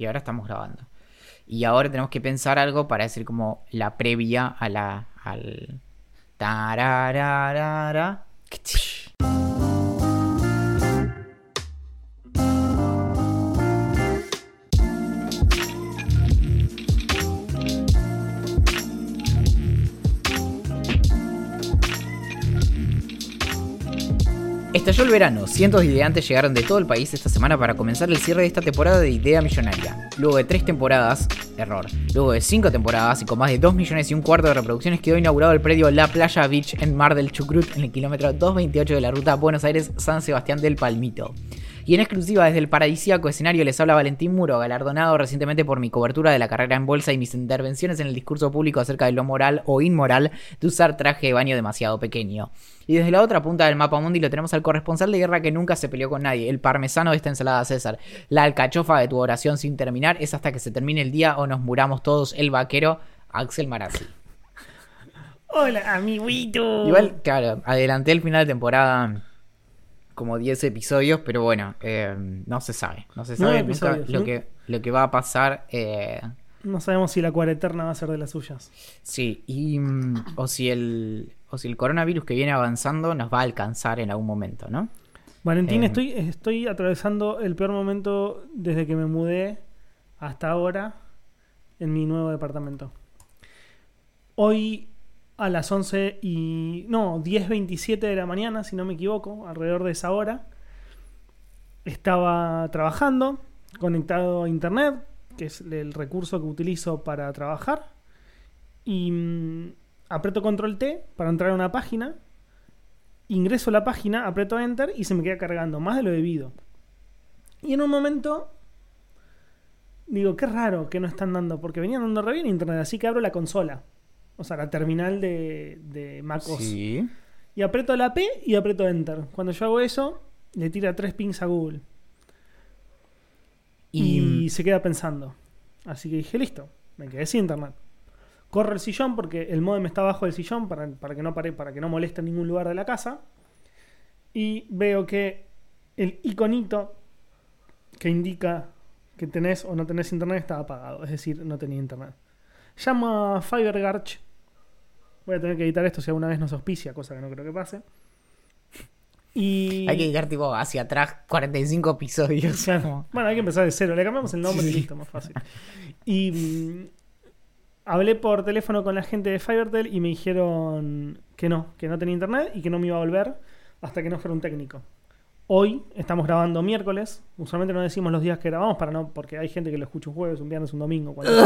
Y ahora estamos grabando. Y ahora tenemos que pensar algo para decir como la previa a la. al. Estalló el verano, cientos de ideantes llegaron de todo el país esta semana para comenzar el cierre de esta temporada de Idea Millonaria. Luego de tres temporadas, error, luego de cinco temporadas y con más de 2 millones y un cuarto de reproducciones quedó inaugurado el predio La Playa Beach en Mar del Chucrut en el kilómetro 228 de la ruta Buenos Aires-San Sebastián del Palmito. Y en exclusiva desde el paradisíaco escenario les habla Valentín Muro, galardonado recientemente por mi cobertura de la carrera en bolsa y mis intervenciones en el discurso público acerca de lo moral o inmoral de usar traje de baño demasiado pequeño. Y desde la otra punta del mapa mundi lo tenemos al corresponsal de guerra que nunca se peleó con nadie, el parmesano de esta ensalada César. La alcachofa de tu oración sin terminar es hasta que se termine el día o nos muramos todos, el vaquero Axel Marazzi. Hola, amiguito. Igual, claro, adelanté el final de temporada como 10 episodios, pero bueno, eh, no se sabe. No se sabe nunca lo, que, lo que va a pasar. eh, No sabemos si la cuareterna va a ser de las suyas. sí, y, mm, o, si el, o si el coronavirus que viene avanzando nos va a alcanzar en algún momento, ¿no? Valentín, Eh. estoy, estoy atravesando el peor momento desde que me mudé hasta ahora en mi nuevo departamento. Hoy a las 11 y... No, 10.27 de la mañana, si no me equivoco, alrededor de esa hora. Estaba trabajando, conectado a internet, que es el recurso que utilizo para trabajar. Y mm, aprieto control T para entrar a una página ingreso a la página, aprieto enter y se me queda cargando más de lo debido. Y en un momento digo, qué raro que no están dando, porque venían dando re bien internet, así que abro la consola, o sea, la terminal de, de MacOS. Sí. Y aprieto la P y aprieto enter. Cuando yo hago eso, le tira tres pings a Google. Y, Y, se queda pensando. Así que dije, listo, me quedé sin internet. Corro el sillón porque el modem está abajo del sillón para, para que no pare, para que no moleste en ningún lugar de la casa. Y veo que el iconito que indica que tenés o no tenés internet está apagado. Es decir, no tenía internet. Llamo a FiberGarch. Voy a tener que editar esto si alguna vez nos auspicia, cosa que no creo que pase. Y. hay que llegar tipo hacia atrás 45 episodios. Claro. Bueno, hay que empezar de cero. Le cambiamos el nombre y listo, más fácil. Y mm, hablé por teléfono con la gente de Fivertel y me dijeron que no, que no tenía internet y que no me iba a volver hasta que no fuera un técnico. Hoy estamos grabando miércoles. Usualmente no decimos los días que grabamos para no, porque hay gente que lo escucha un jueves, un viernes, un domingo. cuando-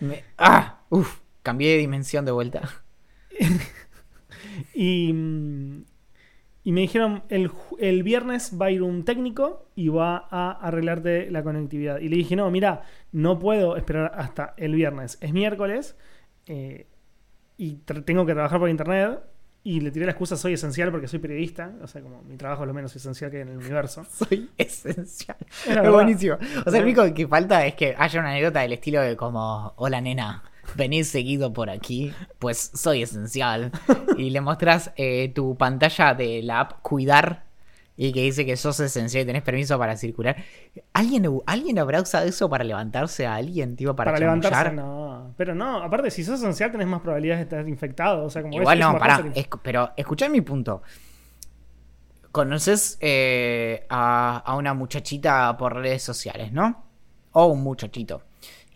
Me- ah, uf, cambié de dimensión de vuelta. Y, mm, y me dijeron, el, el viernes va a ir un técnico y va a arreglarte la conectividad. Y le dije, no, mira, no puedo esperar hasta el viernes. Es miércoles eh, y tengo que trabajar por internet. Y le tiré la excusa, soy esencial porque soy periodista. O sea, como mi trabajo es lo menos esencial que hay en el universo. Soy esencial. Es buenísimo. O sea, lo único que falta es que haya una anécdota del estilo de como, hola nena, venís seguido por aquí, pues soy esencial. Y le mostrás eh, tu pantalla de la app Cuidar y que dice que sos esencial y tenés permiso para circular. ¿Alguien, ¿Alguien habrá usado eso para levantarse a alguien, tipo, para, Para, levantarse, no. Pero no, aparte, si sos esencial, tenés más probabilidades de estar infectado. O sea, como Igual no, pará, que- pero escuchá mi punto. Conoces eh, a, a una muchachita por redes sociales, ¿no? O un muchachito.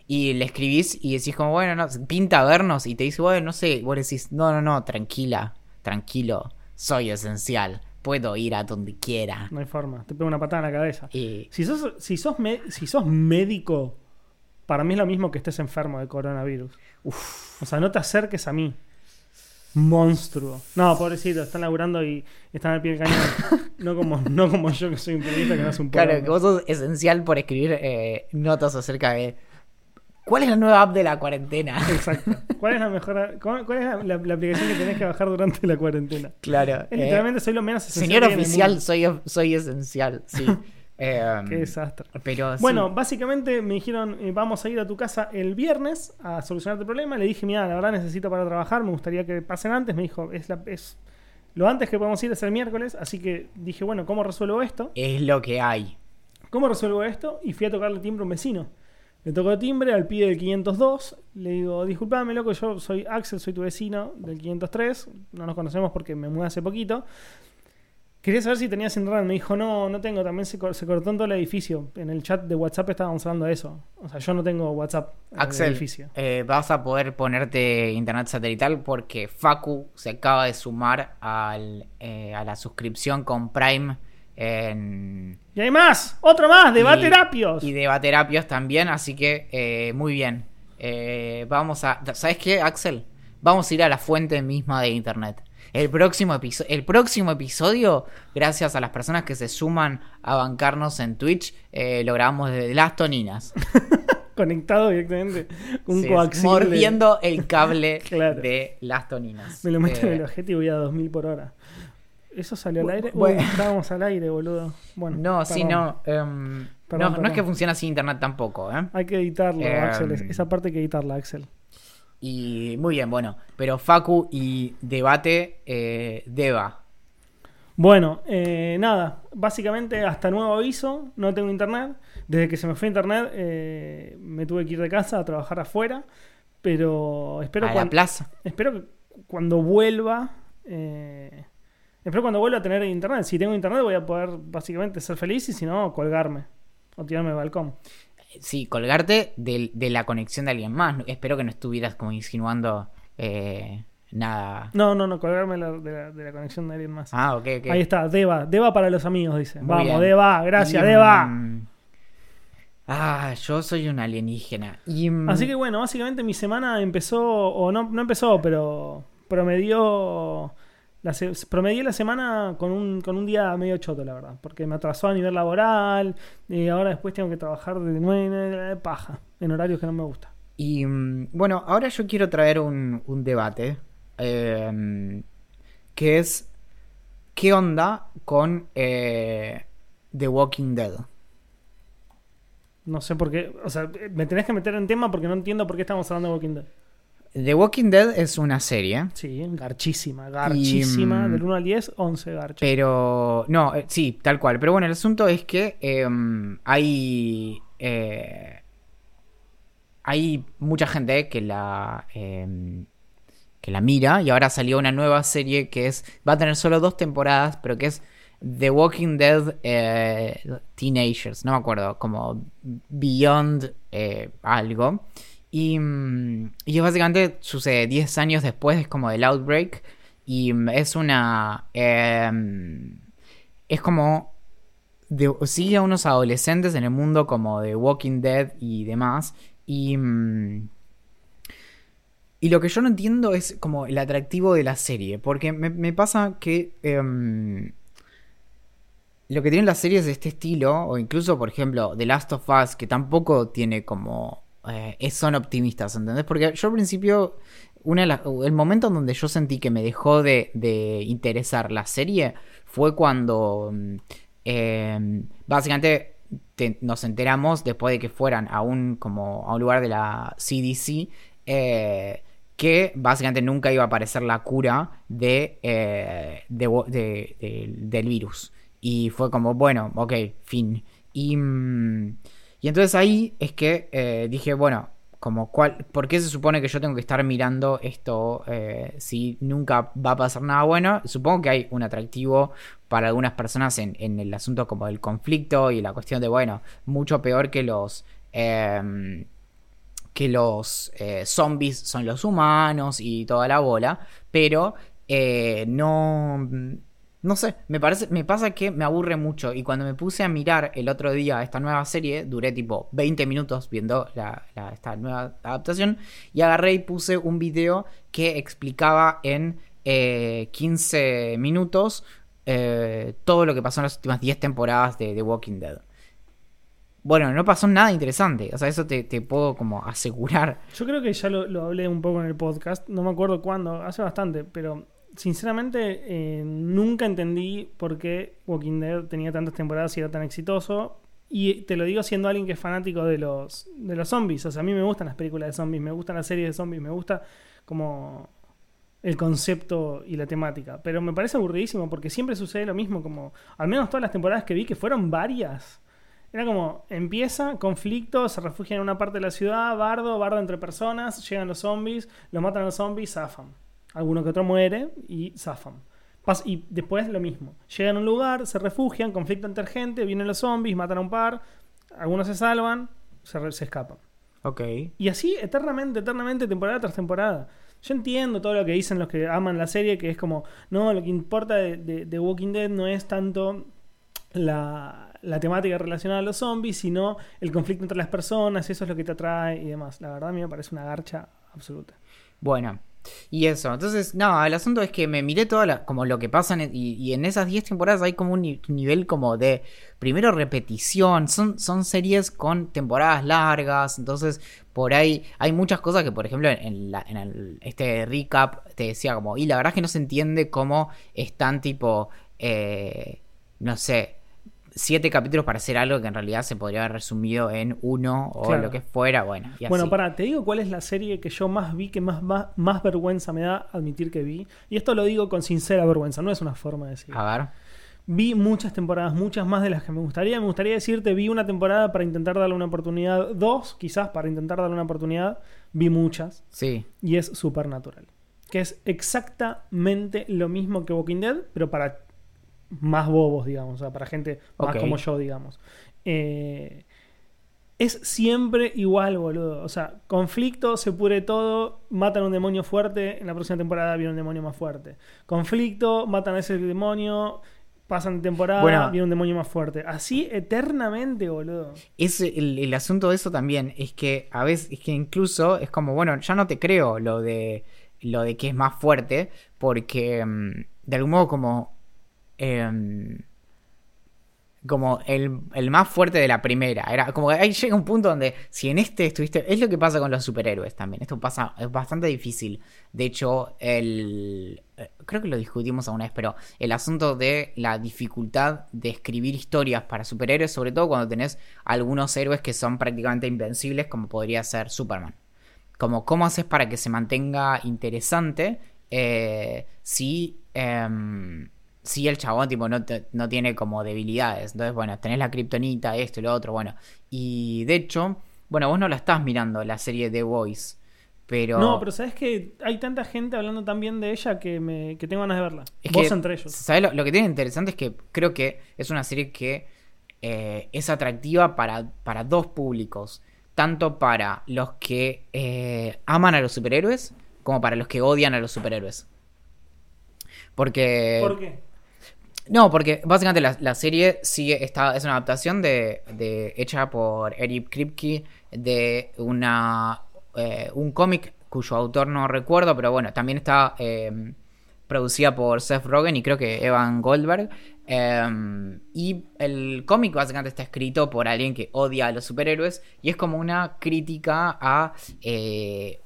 Y le escribís y decís como, bueno, no, pinta vernos y te dice, bueno, no sé, vos decís, no, no, no, tranquila, tranquilo, soy esencial, puedo ir a donde quiera. No hay forma. Te pego una patada en la cabeza. Y Si sos, si sos, si sos médico, para mí es lo mismo que estés enfermo de coronavirus. O sea, no te acerques a mí. Monstruo. No, pobrecito, están laburando y están al pie del cañón. no, como, no como yo, que soy un periodista que no hace un claro, poco. que vos sos esencial por escribir eh, notas acerca de... ¿Cuál es la nueva app de la cuarentena? Exacto. ¿Cuál es la mejor cuál, cuál es la, la- la aplicación que tenés que bajar durante la cuarentena? Claro. Es eh, literalmente soy lo menos esencial Señor oficial, soy, soy esencial, sí. Eh, Qué desastre. pero sí. Bueno, básicamente me dijeron, eh, vamos a ir a tu casa el viernes a solucionar tu problema. Le dije, mira, la verdad necesito para trabajar, me gustaría que pasen antes. Me dijo, es, la, es lo antes que podemos ir es el miércoles. Así que dije, bueno, ¿cómo resuelvo esto? es lo que hay. ¿Cómo resuelvo esto? Y fui a tocarle timbre a un vecino. Le tocó timbre al pibe del 502. Le digo, disculpame, loco, yo soy Axel, soy tu vecino del 503. No nos conocemos porque me mudé hace poquito. Quería saber si tenías internet. Me dijo, no, no tengo. También se, cor- se cortó en todo el edificio. En el chat de WhatsApp estábamos hablando de eso. O sea, yo no tengo WhatsApp en el Axel, edificio. eh, vas a poder ponerte internet satelital porque Facu se acaba de sumar al, eh, a la suscripción con Prime en, Y hay más, otro más, de y- Baterapios. Y de Baterapios también, así que eh, muy bien. Eh, vamos a. ¿Sabes qué, Axel? Vamos a ir a la fuente misma de internet. El próximo, episo- el próximo episodio, gracias a las personas que se suman a bancarnos en Twitch, eh, lo grabamos desde las toninas. Conectado directamente. Un Sí, mordiendo el cable Claro. de las toninas. Me lo meto en Eh, el ojete y voy a 2000 por hora. ¿Eso salió al aire? bueno. Uy, estábamos al aire, boludo. Bueno, No, sí, perdón. no. em, Perdón, no, no es que perdón. funcione así internet tampoco, ¿eh? Hay que editarlo, Em. Axel. Es- Esa parte hay que editarla, Axel. Y muy bien, bueno. Pero Facu y debate, eh, Deba. Bueno, eh, nada. Básicamente, hasta nuevo aviso, no tengo internet. Desde que se me fue internet, eh, me tuve que ir de casa a trabajar afuera. Pero espero, a la plaza. espero que cuando vuelva. eh, espero cuando vuelva a tener internet. Si tengo internet, voy a poder básicamente ser feliz y si no, colgarme. O tirarme del balcón. Sí, colgarte del- de, la conexión de alguien más. Espero que no estuvieras como insinuando eh, nada. No, no, no, colgarme la- de, la, de la conexión de alguien más. Ah, ok, ok. Ahí está, Deva. Deva para los amigos, dice. Muy Vamos, bien. Deva, gracias, Y, Deva. mm, Ah, yo soy un alienígena. Y, mm, Así que bueno, básicamente mi semana empezó, o no, no empezó, pero promedió la, se- promedié la semana con un, con un día medio choto, la verdad, porque me atrasó a nivel laboral y ahora después tengo que trabajar de nueve paja, en horarios que no me gusta. Y mm, bueno, ahora yo quiero traer un, un debate. eh, que es. ¿Qué onda con eh, The Walking Dead? No sé por qué, o sea, me tenés que meter en tema porque no entiendo por qué estamos hablando de Walking Dead. The Walking Dead es una serie. Sí, garchísima, garchísima, mm, del 1 al 10, 11 garchas. Pero. No, eh, sí, tal cual. Pero bueno, el asunto es que em, hay. eh, hay mucha gente que la. em, que la mira. Y ahora salió una nueva serie que es. Va a tener solo dos temporadas, pero que es. The Walking Dead eh, Teenagers, no me acuerdo, como Beyond algo. Y, mm, y básicamente sucede 10 años después, es como del Outbreak. Y mm, es una. em, es como. de- sigue a unos adolescentes en el mundo como de Walking Dead y demás. Y. mm, y lo que yo no entiendo es como el atractivo de la serie. Porque me, me pasa que. em, lo que tienen las series de este estilo, o incluso, por ejemplo, The Last of Us, que tampoco tiene como. Eh, son optimistas, ¿entendés? Porque yo al principio. Una el momento en donde yo sentí que me dejó de, de interesar la serie fue cuando. mm, eh, básicamente te- nos enteramos después de que fueran a un, como, a un lugar de la CDC. eh, que básicamente nunca iba a aparecer la cura de, eh, de- de- del virus. Y fue como, bueno, ok, fin. Y, mm, y entonces ahí es que eh, dije, bueno, como cuál, ¿por qué se supone que yo tengo que estar mirando esto eh, si nunca va a pasar nada bueno? Supongo que hay un atractivo para algunas personas en, en el asunto como del conflicto y la cuestión de, bueno, mucho peor que los... em, que los eh, zombies son los humanos y toda la bola, pero no, no sé, me parece, me pasa que me aburre mucho y cuando me puse a mirar el otro día esta nueva serie, duré tipo 20 minutos viendo la- esta nueva adaptación y agarré y puse un video que explicaba en eh, 15 minutos eh, todo lo que pasó en las últimas 10 temporadas de The Walking Dead. Bueno, no pasó nada interesante. O sea, eso te, puedo como asegurar. Yo creo que ya lo hablé un poco en el podcast, no me acuerdo cuándo, hace bastante, pero sinceramente eh, nunca entendí por qué Walking Dead tenía tantas temporadas y era tan exitoso. Y te lo digo siendo alguien que es fanático de los, de los zombies. O sea, a mí me gustan las películas de zombies, me gustan las series de zombies, me gusta como el concepto y la temática. Pero me parece aburridísimo porque siempre sucede lo mismo, como al menos todas las temporadas que vi, que fueron varias. Era como, empieza, conflicto, se refugian en una parte de la ciudad, bardo, bardo entre personas, llegan los zombies, lo matan a los zombies, zafan. Alguno que otro muere y zafan. Pas- y después lo mismo. Llegan a un lugar, se refugian, conflicto entre gente, vienen los zombies, matan a un par, algunos se salvan, se, se escapan. Ok. Y así eternamente, eternamente, temporada tras temporada. Yo entiendo todo lo que dicen los que aman la serie, que es como, no, lo que importa de, de- de Walking Dead no es tanto la, la temática relacionada a los zombies, sino el conflicto entre las personas, eso es lo que te atrae y demás. La verdad a mí me parece una garcha absoluta. Bueno, y eso. Entonces, no, el asunto es que me miré todo como lo que pasa en- y, en esas 10 temporadas hay como un ni- nivel como de, primero repetición, son, son series con temporadas largas, entonces por ahí hay muchas cosas que, por ejemplo, en, este recap te decía como, y la verdad es que no se entiende cómo están tipo, eh, no sé. Siete capítulos para hacer algo que en realidad se podría haber resumido en uno o Claro. lo que fuera, bueno. y Bueno, así. para, te digo cuál es la serie que yo más vi, que más, más, más vergüenza me da admitir que vi. Y esto lo digo con sincera vergüenza, no es una forma de decirlo. A ver. Vi muchas temporadas, muchas más de las que me gustaría. Me gustaría decirte, vi una temporada para intentar darle una oportunidad, dos quizás para intentar darle una oportunidad. Vi muchas Sí. y es Supernatural. Que es exactamente lo mismo que Walking Dead, pero para más bobos, digamos, o sea, para gente más como yo, digamos. Eh, es siempre igual, boludo. O sea, conflicto, se pudre todo, matan a un demonio fuerte, en la próxima temporada viene un demonio más fuerte. Conflicto, matan a ese demonio, pasan de temporada, Bueno. viene un demonio más fuerte. Así eternamente, boludo. Es el, el asunto de eso también es que a veces es que incluso es como bueno ya no te creo lo de lo de que es más fuerte porque mm, de algún modo como em, como el, el más fuerte de la primera. Era como que ahí llega un punto donde si en este estuviste es lo que pasa con los superhéroes también. Esto pasa es bastante difícil. De hecho el eh, creo que lo discutimos alguna vez pero el asunto de la dificultad de escribir historias para superhéroes sobre todo cuando tenés algunos héroes que son prácticamente invencibles como podría ser Superman. Como cómo haces para que se mantenga interesante eh, si em, si el chabón tipo no, te- no tiene como debilidades entonces bueno tenés la kriptonita esto y lo otro bueno y de hecho bueno vos no la estás mirando la serie The Voice pero No, pero sabes que hay tanta gente hablando también de ella que, me, que tengo ganas de verla. Es Vos que, entre ellos. ¿sabes lo, lo que tiene interesante es que creo que es una serie que eh, es atractiva para, para dos públicos. Tanto para los que eh, aman a los superhéroes como para los que odian a los superhéroes. Porque. ¿Por qué? No, porque básicamente la, serie sigue, está, es una adaptación de, de- hecha por Eric Kripke de una eh, un cómic cuyo autor no recuerdo, pero bueno, también está eh, producida por Seth Rogen y creo que Evan Goldberg. Eh, y el cómic básicamente está escrito por alguien que odia a los superhéroes y es como una crítica a eh,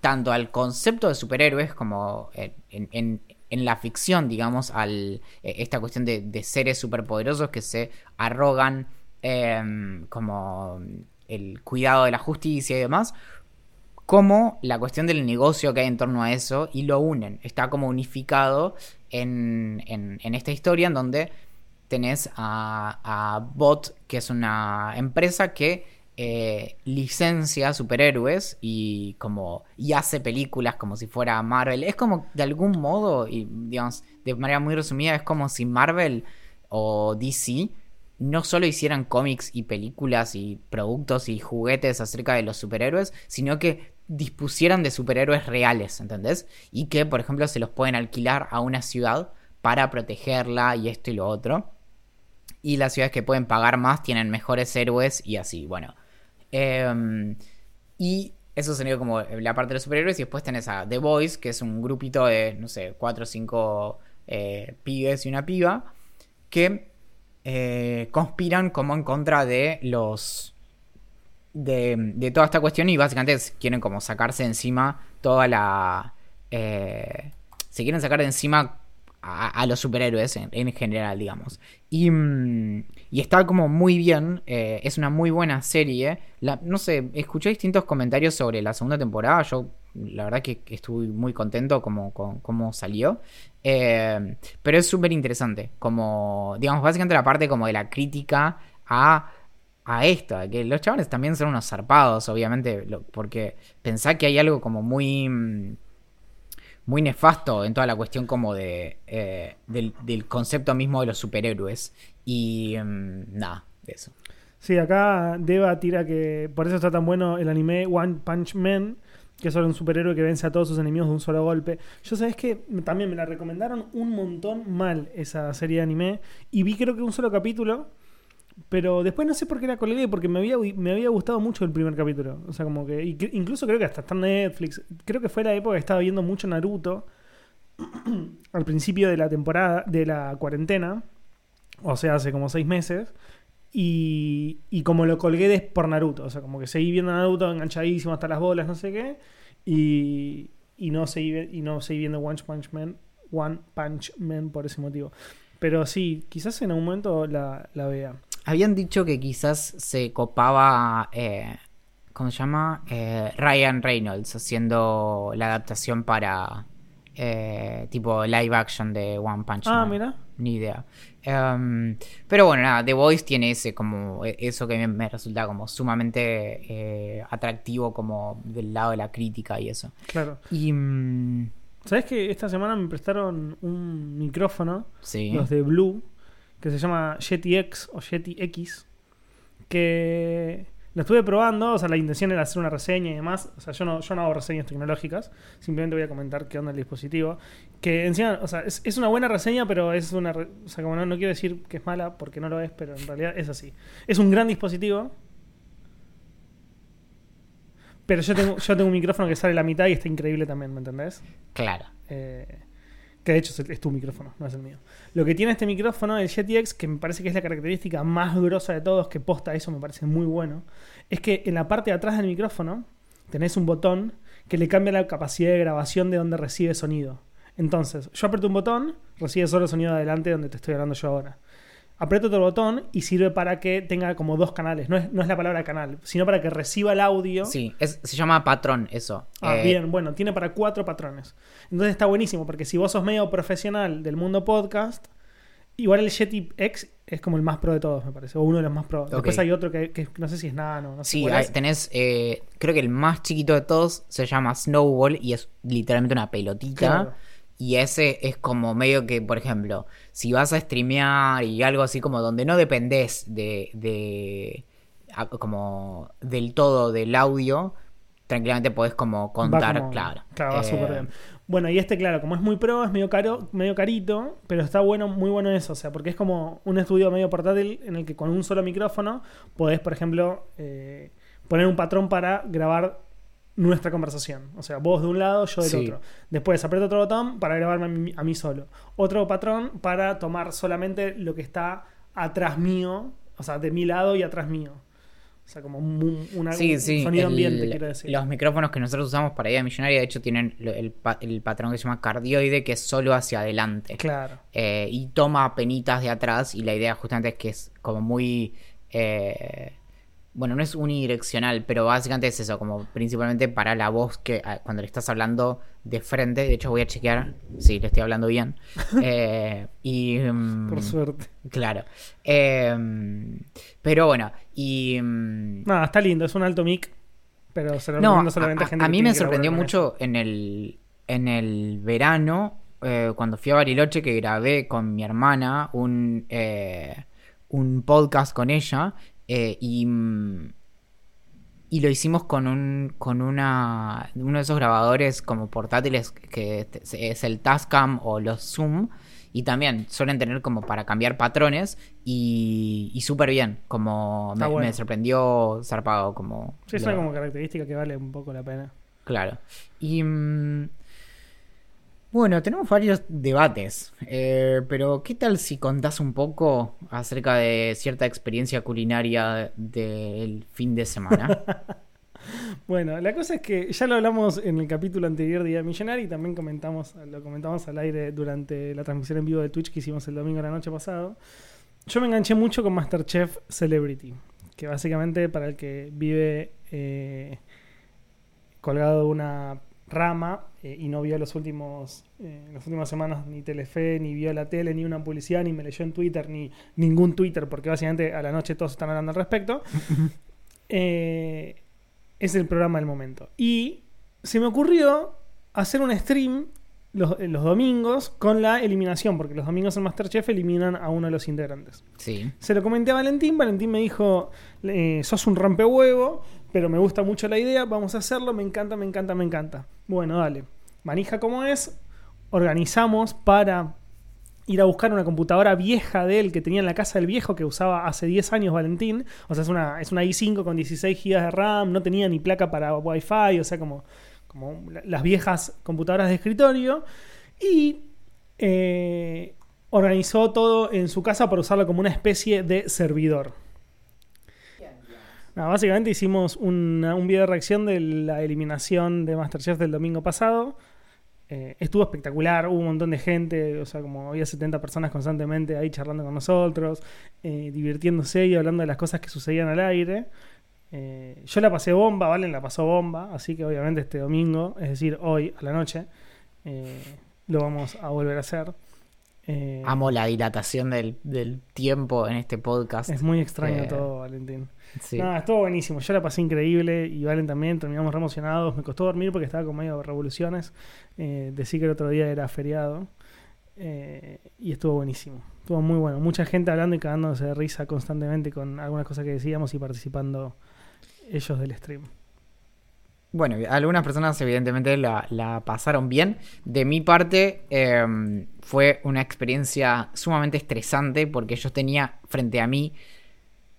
tanto al concepto de superhéroes como en- en- la ficción, digamos, al eh, esta cuestión de, de seres superpoderosos que se arrogan em, como el cuidado de la justicia y demás, como la cuestión del negocio que hay en torno a eso y lo unen. Está como unificado en, en- en esta historia en donde tenés a, a Bot, que es una empresa que eh, licencia superhéroes y como y hace películas como si fuera Marvel. Es como de algún modo, y digamos, de manera muy resumida, es como si Marvel o DC no solo hicieran cómics y películas y productos y juguetes acerca de los superhéroes, sino que dispusieran de superhéroes reales, ¿entendés? Y que, por ejemplo, se los pueden alquilar a una ciudad para protegerla y esto y lo otro. Y las ciudades que pueden pagar más tienen mejores héroes y así, bueno. Em, y eso sería como la parte de los superhéroes. Y después tenés a The Boys, que es un grupito de, no sé, cuatro o cinco eh, pibes y una piba, que eh, conspiran como en contra de los... De, de toda esta cuestión y básicamente quieren como sacarse de encima toda la... eh, se quieren sacar de encima a, los superhéroes en, en general, digamos. Y, mm, y está como muy bien, eh, es una muy buena serie. No sé, escuché distintos comentarios sobre la segunda temporada. Yo, la verdad, que estuve muy contento como, con cómo salió. Eh, pero es súper interesante. Como, digamos, básicamente la parte como de la crítica a a esto, que los chavales también son unos zarpados, obviamente, porque pensá que hay algo como muy mm, muy nefasto en toda la cuestión como de eh, del, concepto mismo de los superhéroes y mm, nada, de eso. Sí, acá Deva tira que por eso está tan bueno el anime One Punch Man, que es sobre un superhéroe que vence a todos sus enemigos de un solo golpe. Yo sabes que también me la recomendaron un montón mal esa serie de anime y vi creo que un solo capítulo, pero después no sé por qué la colgué porque me había, me había gustado mucho el primer capítulo. O sea, como que incluso creo que hasta está en Netflix. Creo que fue la época que estaba viendo mucho Naruto al principio de la temporada de la cuarentena, o sea, hace como seis meses. Y, y como lo colgué des- por Naruto, o sea, como que seguí viendo Naruto enganchadísimo hasta las bolas, no sé qué, y, y no seguí, y no seguí viendo One Punch Man, One Punch Man por ese motivo. Pero sí, quizás en algún momento la, la vea. Habían dicho que quizás se copaba, eh, ¿cómo se llama? Eh, Ryan Reynolds haciendo la adaptación para eh, tipo live action de One Punch Ah, Man. mira. Ni idea. Em, pero bueno, nada, The Voice tiene ese como e- eso que me, me resulta como sumamente eh, atractivo como del lado de la crítica y eso. Claro. Y mm, ¿Sabes que esta semana me prestaron un micrófono, sí. los de Blue, que se llama Yeti X o Yeti X, que lo estuve probando, o sea, la intención era hacer una reseña y demás, o sea, yo no, yo no hago reseñas tecnológicas, simplemente voy a comentar qué onda el dispositivo, que encima, o sea, es, es una buena reseña, pero es una, re- o sea, como no, no quiero decir que es mala porque no lo es, pero en realidad es así. Es un gran dispositivo, pero yo tengo, yo tengo un micrófono que sale la mitad y está increíble también, ¿me entendés? Claro. Eh, que de hecho es, tu micrófono, no es el mío. Lo que tiene este micrófono, el Yeti X, que me parece que es la característica más grosa de todos, que posta eso me parece muy bueno, es que en la parte de atrás del micrófono tenés un botón que le cambia la capacidad de grabación de donde recibe sonido. Entonces, yo aprieto un botón, recibe solo sonido de adelante donde te estoy hablando yo ahora. Aprieto otro botón y sirve para que tenga como dos canales. No es, no es la palabra canal, sino para que reciba el audio. Sí, es- se llama patrón eso. Ah, Eh, bien, bueno, tiene para cuatro patrones. Entonces está buenísimo, porque si vos sos medio profesional del mundo podcast, igual el Yeti X es como el más pro de todos, me parece, o uno de los más pro. Después hay otro que, que no sé si es nano, no sé Sí, hay- tenés, eh, creo que el más chiquito de todos se llama Snowball y es literalmente una pelotita. Claro. Y ese es como medio que, por ejemplo, si vas a streamear y algo así como donde no dependés de, de a- como del todo del audio, tranquilamente podés como contar, como- claro. Claro, va Eh, súper bien. Bueno, y este, claro, como es muy pro, es medio caro, medio carito, pero está bueno, muy bueno eso, o sea, porque es como un estudio medio portátil en el que con un solo micrófono podés, por ejemplo, eh, poner un patrón para grabar nuestra conversación. O sea, vos de un lado, yo del Sí. otro. Después aprieto otro botón para grabarme a mí, a mí solo. Otro patrón para tomar solamente lo que está atrás mío, o sea, de mi lado y atrás mío. O sea, como un, una- Sí, un sí. sonido el- ambiente, quiero decir. Los micrófonos que nosotros usamos para Idea Millonaria, de hecho, tienen el patrón que se llama cardioide, que es solo hacia adelante. Claro. Eh, y toma penitas de atrás y la idea justamente es que es como muy... eh, bueno, no es unidireccional, pero básicamente es eso, como principalmente para la voz que ah, cuando le estás hablando de frente, de hecho voy a chequear si le estoy hablando bien. Eh, y... mm, Por suerte. Claro. Eh, pero bueno, y... mm, Nada, está lindo, es un alto mic, pero se lo no, solamente a, gente a mí me sorprendió mucho en el, en el verano, eh, cuando fui a Bariloche, que grabé con mi hermana un, eh, un podcast con ella, eh, y, y lo hicimos con un con una uno de esos grabadores como portátiles que te- es el Tascam o los Zoom y también suelen tener como para cambiar patrones y, y súper bien como me, bueno. me sorprendió zarpado como Sí, es lo- como característica que vale un poco la pena. Claro. Y. bueno, tenemos varios debates. eh, pero, ¿qué tal si contás un poco acerca de cierta experiencia culinaria del fin de semana? Bueno, la cosa es que ya lo hablamos en el capítulo anterior de Idea Millonaria y también comentamos, lo comentamos al aire durante la transmisión en vivo de Twitch que hicimos el domingo de la noche pasado. Yo me enganché mucho con Masterchef Celebrity, que básicamente para el que vive eh, colgado de una rama eh, y no vio los últimos, eh, las últimas semanas ni Telefe, ni vio la tele, ni una publicidad, ni me leyó en Twitter, ni ningún Twitter, porque básicamente a la noche todos están hablando al respecto, eh, es el programa del momento. Y se me ocurrió hacer un stream los, los domingos con la eliminación, porque los domingos en Masterchef eliminan a uno de los integrantes. Sí. Se lo comenté a Valentín, Valentín me dijo, eh, sos un rompehuevo, pero me gusta mucho la idea, vamos a hacerlo, me encanta, me encanta, me encanta. Bueno, dale. Manija como es, organizamos para ir a buscar una computadora vieja de él que tenía en la casa del viejo que usaba hace 10 años Valentín. O sea, es una, es una i5 con 16 GB de RAM, no tenía ni placa para Wi-Fi, o sea, como, como la- las viejas computadoras de escritorio. Y eh, organizó todo en su casa para usarlo como una especie de servidor. Básicamente hicimos un video de reacción de la eliminación de Masterchef del domingo pasado. Eh, estuvo espectacular, hubo un montón de gente, o sea, como había 70 personas constantemente ahí charlando con nosotros, eh, divirtiéndose y hablando de las cosas que sucedían al aire. Eh, yo la pasé bomba, Valen la pasó bomba, así que obviamente este domingo, es decir, hoy a la noche, lo vamos a volver a hacer. Eh, Amo la dilatación del, del tiempo en este podcast. es muy extraño Eh, todo, Valentín. Sí. Nada, estuvo buenísimo. Yo la pasé increíble y Valen también. Terminamos re emocionados. Me costó dormir porque estaba con medio de revoluciones. Eh, decí que el otro día era feriado. Eh, y estuvo buenísimo. Estuvo muy bueno. Mucha gente hablando y cagándose de risa constantemente con algunas cosas que decíamos y participando ellos del stream. Bueno, algunas personas evidentemente la, la pasaron bien. De mi parte, eh, fue una experiencia sumamente estresante porque yo tenía frente a mí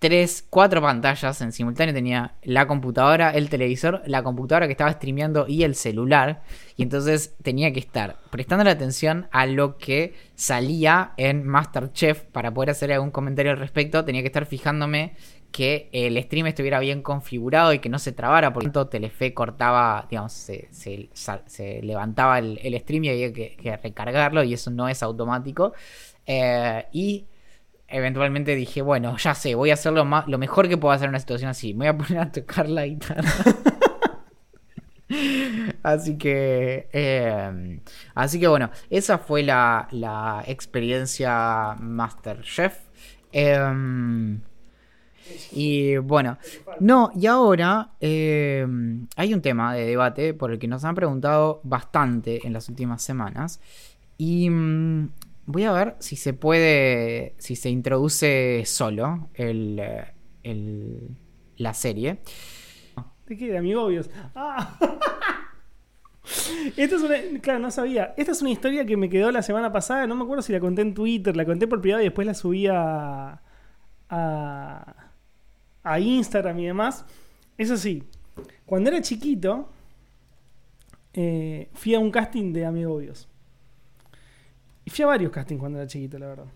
tres, cuatro pantallas en simultáneo. Tenía la computadora, el televisor, la computadora que estaba streameando y el celular. Y entonces tenía que estar prestando la atención a lo que salía en Masterchef para poder hacer algún comentario al respecto. Tenía que estar fijándome que el stream estuviera bien configurado y que no se trabara, por tanto Telefe cortaba, digamos, se, levantaba el, stream y había que, recargarlo y eso no es automático. Eh, y eventualmente dije, bueno, ya sé, voy a hacer lo, lo mejor que puedo hacer en una situación así. Me voy a poner a tocar la guitarra. Así que, eh, así que bueno, esa fue la, la experiencia Masterchef. Em, y bueno, no, y ahora eh, hay un tema de debate por el que nos han preguntado bastante en las últimas semanas. Y mm, voy a ver si se puede, si se introduce solo el, eh, el- la serie. ¿De qué? De amigobios. Ah. Esta es una. Claro, no sabía. Esta es una historia que me quedó la semana pasada. No me acuerdo si la conté en Twitter, la conté por privado y después la subí a, a Instagram y demás. Eso sí, cuando era chiquito, eh, fui a un casting de amigobios. Y fui a varios castings cuando era chiquito, la verdad.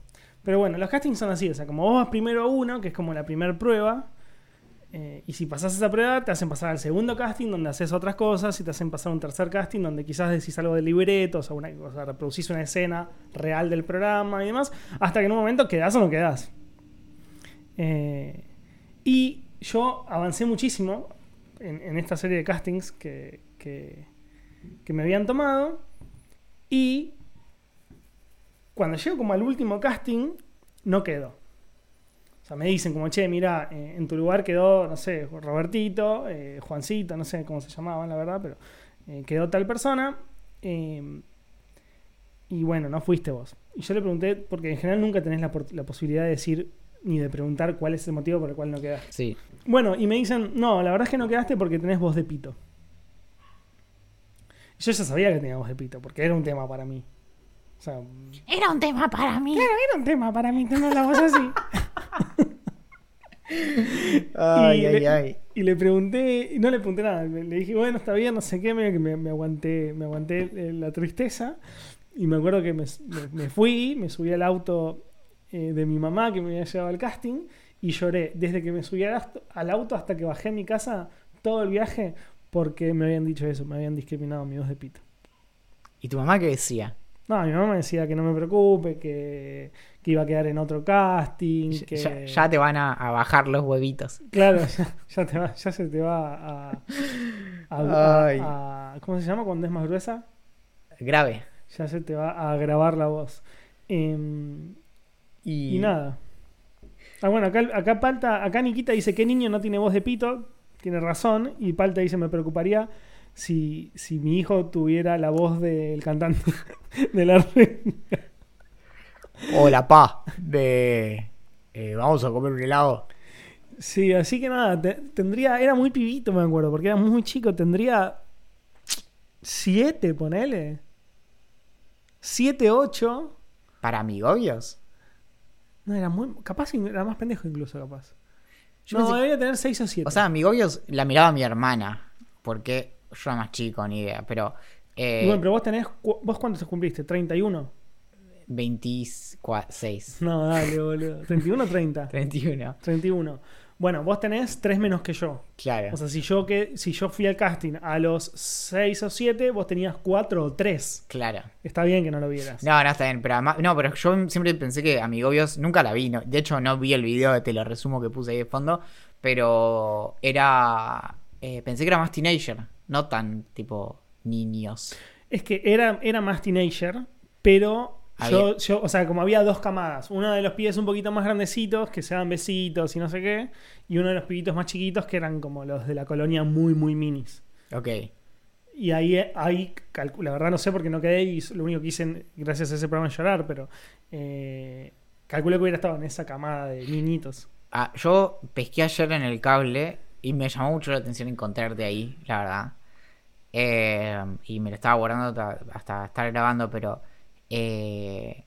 Pero bueno, los castings son así, o sea, como vos vas primero a uno, que es como la primera prueba, eh, y si pasás esa prueba, te hacen pasar al segundo casting donde haces otras cosas y te hacen pasar a un tercer casting donde quizás decís algo de libretos o, una, o sea, reproducís una escena real del programa y demás, hasta que en un momento quedás o no quedás. Eh, y yo avancé muchísimo en, esta serie de castings que, que, me habían tomado y cuando llego como al último casting, no quedo. O sea, me dicen como, che, mira, eh, en tu lugar quedó, no sé, Robertito, eh, Juancito, no sé cómo se llamaban, la verdad, pero eh, quedó tal persona. y bueno, no fuiste vos. Y yo le pregunté, porque en general nunca tenés la posibilidad de decir ni de preguntar cuál es el motivo por el cual no quedaste. Sí. Bueno, y me dicen, no, la verdad es que no quedaste porque tenés voz de pito. Y yo ya sabía que tenía voz de pito, porque era un tema para mí. O sea, Era un tema para mí. Claro, era un tema para mí tener la voz así. Ay, y, ay, le, ay. y le pregunté, y no le pregunté nada, le, le dije, bueno, está bien, no sé qué, me, me aguanté, me aguanté eh, la tristeza. Y me acuerdo que me, me- me fui, me subí al auto eh, de mi mamá que me había llevado al casting y lloré desde que me subí al auto, al auto hasta que bajé a mi casa todo el viaje porque me habían dicho eso, me habían discriminado mi voz de pito. ¿Y tu mamá qué decía? No, mi mamá me decía que no me preocupe, que, que iba a quedar en otro casting, Ya- que... Ya, ya te van a, a bajar los huevitos. Claro, ya, ya te va- ya se te va a, a- a- Ay. a- a. ¿Cómo se llama cuando es más gruesa? Grave. Ya se te va a grabar la voz. Em, Y, y nada. Ah, bueno, acá, acá Palta, acá Nikita dice que niño no tiene voz de pito. Tiene razón. Y Palta dice: Me preocuparía si, si mi hijo tuviera la voz del cantante de la red. Hola, pa. De. eh, vamos a comer un helado. Sí, así que nada, te- tendría. Era muy pibito, me acuerdo, porque era muy chico. Tendría. Siete, ponele. Siete, ocho. ¿Para amigobios? No, era muy. Capaz era más pendejo incluso, capaz. Yo no, pensé- debería tener seis o siete. O sea, amigobios la miraba mi hermana. Porque yo era más chico, ni idea. Pero. Eh, Y bueno, pero vos tenés. ¿Vos cuántos cumpliste? ¿31? 26. No, dale, boludo. ¿31 o 30? 31. 31. Bueno, vos tenés 3 menos que yo. Claro. O sea, si yo, que, si yo fui al casting a los 6 o 7, vos tenías 4 o 3. claro. Está bien que no lo vieras. No, no está bien, pero además, no, pero yo siempre pensé que Amigobios nunca la vi, no- de hecho no vi el video, te lo resumo que puse ahí de fondo, pero era, eh, pensé que era más teenager, no tan tipo niños. Es que era, era más teenager, pero yo, yo, o sea, como había dos camadas. Uno de los pibes un poquito más grandecitos, que se daban besitos y no sé qué, y uno de los pibitos más chiquitos, que eran como los de la colonia muy, muy minis. Ok, Y ahí, ahí la verdad no sé porque no quedé y lo único que hice gracias a ese programa es llorar, pero eh, calculo que hubiera estado en esa camada de niñitos. Ah, yo pesqué ayer en el cable y me llamó mucho la atención encontrarte ahí, la verdad. Eh, y me lo estaba guardando ta- hasta estar grabando, pero eh,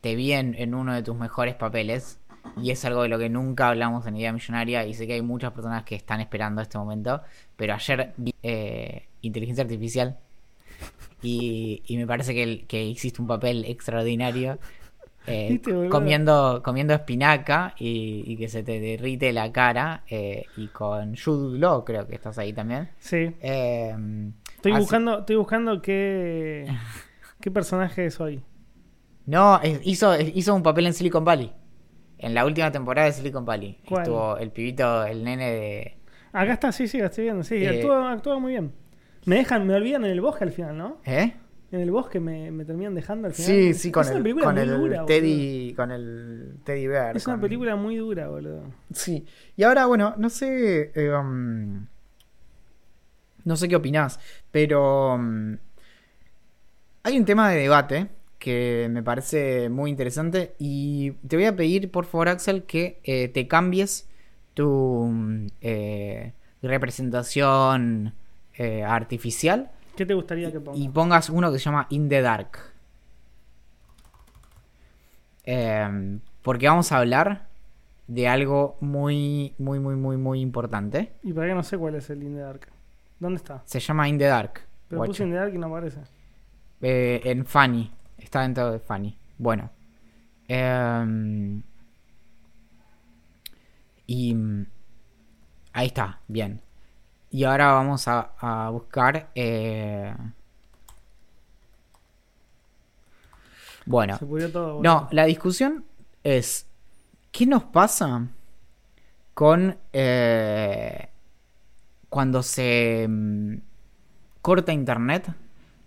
te vi en, en uno de tus mejores papeles. Y es algo de lo que nunca hablamos en Idea Millonaria. Y sé que hay muchas personas que están esperando este momento. Pero ayer vi eh, Inteligencia Artificial. Y, y me parece que, el- que existe un papel extraordinario. eh, comiendo, comiendo espinaca y, y que se te derrite la cara. eh, y con Jude Law, creo que estás ahí también. Sí. Eh, Estoy así- buscando, estoy buscando qué, qué personaje soy. No, es- hizo, hizo un papel en Silicon Valley. En la última temporada de Silicon Valley. ¿Cuál? Estuvo el pibito, el nene de. Acá está, sí, sí, la estoy viendo. Sí, Eh, actúa, actúa muy bien. Me dejan, me olvidan en el bosque al final, ¿no? ¿Eh? En el bosque me, me terminan dejando al final. Sí, sí, con es el, con el dura, boludo. Teddy. Con el Teddy Bear. Es una con- película muy dura, boludo. Sí. Y ahora, bueno, no sé. eh, um, no sé qué opinás. Pero. um, hay un tema de debate que me parece muy interesante. Y te voy a pedir, por favor, Axel, que eh, te cambies tu um, eh, representación eh, artificial ¿Qué te gustaría que ponga? y pongas uno que se llama In the Dark. Em, porque vamos a hablar de algo muy, muy, muy, muy, muy importante. Y para qué no sé cuál es el In the Dark. ¿Dónde está? Se llama In the Dark. Pero puse In the Dark y no aparece. Eh, en Funny. Está dentro de Funny. Bueno. Em, y mm, ahí está, bien. Y ahora vamos a, a buscar. eh, Bueno, Se todo. no, la discusión es, ¿qué nos pasa con eh, cuando se mm, corta internet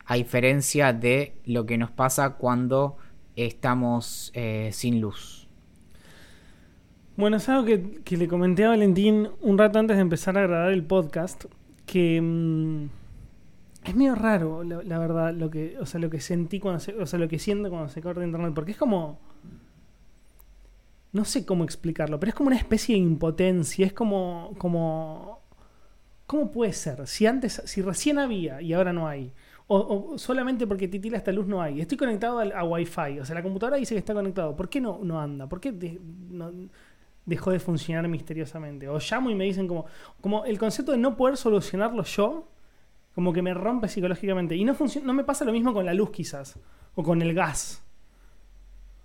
a diferencia de lo que nos pasa cuando estamos eh, sin luz? Bueno, es algo que, que le comenté a Valentín un rato antes de empezar a grabar el podcast. Que mm, es medio raro, la, verdad, lo que, o sea, lo que sentí cuando se, o sea, lo que siento cuando se corta internet. Porque es como. No sé cómo explicarlo, pero es como una especie de impotencia. Es como. como ¿Cómo puede ser? Si antes, si recién había y ahora no hay. O, solamente porque titila esta luz no hay. Estoy conectado al- a, Wi-Fi. O sea, la computadora dice que está conectado. ¿Por qué no, no anda? ¿Por qué no- dejó de funcionar misteriosamente? O llamo y me dicen como, como el concepto de no poder solucionarlo yo, como que me rompe psicológicamente. Y no, no me pasa lo mismo con la luz quizás. O con el gas.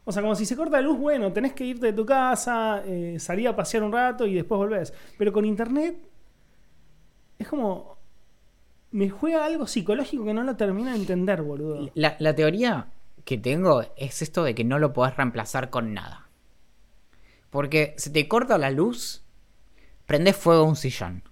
O sea, como si se corta la luz, bueno, tenés que irte de tu casa, eh, salir a pasear un rato y después volvés. Pero con internet es como... Me juega algo psicológico que no lo termino de entender, boludo. La, la teoría que tengo es esto de que no lo podés reemplazar con nada. Porque se te corta la luz, prendes fuego a un sillón.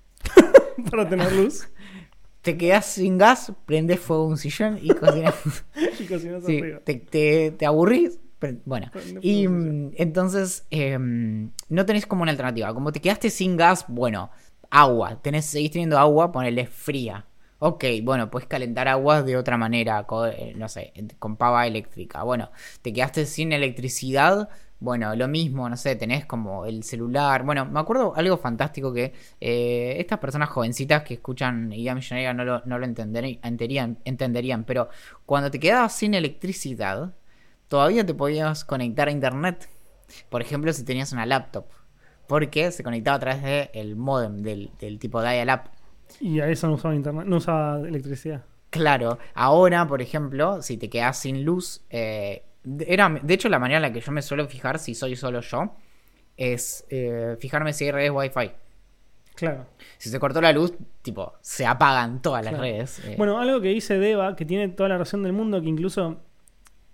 Para tener luz. te quedas sin gas, prendes fuego un sillón y cocinas. Y cocinas Sí, arriba. te, te- te aburrís. Bueno, y mm, entonces em, no tenés como una alternativa. Como te quedaste sin gas, bueno, agua. Tenés, seguís teniendo agua, ponele fría. Ok, bueno, puedes calentar agua de otra manera, co- eh, no sé, con pava eléctrica. Bueno, te quedaste sin electricidad, bueno, lo mismo, no sé, tenés como el celular. Bueno, me acuerdo algo fantástico que eh, estas personas jovencitas que escuchan Idea Millonaria no lo, no lo entenderí- entenderían, entenderían, pero cuando te quedabas sin electricidad, todavía te podías conectar a internet. Por ejemplo, si tenías una laptop. Porque se conectaba a través del modem, del, del tipo dial-up. Y a eso no usaba internet, no usaba electricidad. Claro, ahora, por ejemplo, si te quedas sin luz, eh, de- era, de hecho, la manera en la que yo me suelo fijar si soy solo yo es eh, fijarme si hay redes Wi-Fi. Claro. Si se cortó la luz, tipo, se apagan todas las redes. eh. Bueno, algo que dice Deva, que tiene toda la razón del mundo, que incluso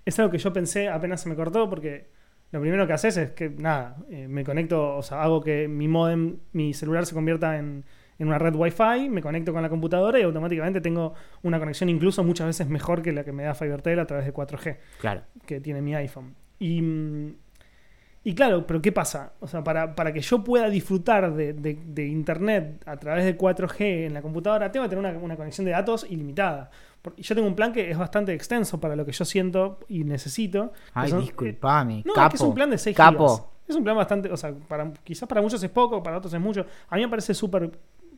es algo que yo pensé apenas se me cortó, porque lo primero que haces es que, nada, eh, me conecto, o sea, hago que mi modem, mi celular se convierta en, en una red Wi-Fi, me conecto con la computadora y automáticamente tengo una conexión incluso muchas veces mejor que la que me da FiberTel a través de 4G claro. que tiene mi iPhone. Y, y claro, pero ¿qué pasa? O sea, para, para que yo pueda disfrutar de, de- de Internet a través de 4G en la computadora, tengo que tener una, una conexión de datos ilimitada. Porque yo tengo un plan que es bastante extenso para lo que yo siento y necesito. Ay, son- disculpame. eh, no, capo. es que es un plan de 6 Capo. gigas. Es un plan bastante, o sea, para, quizás para muchos es poco, para otros es mucho. A mí me parece súper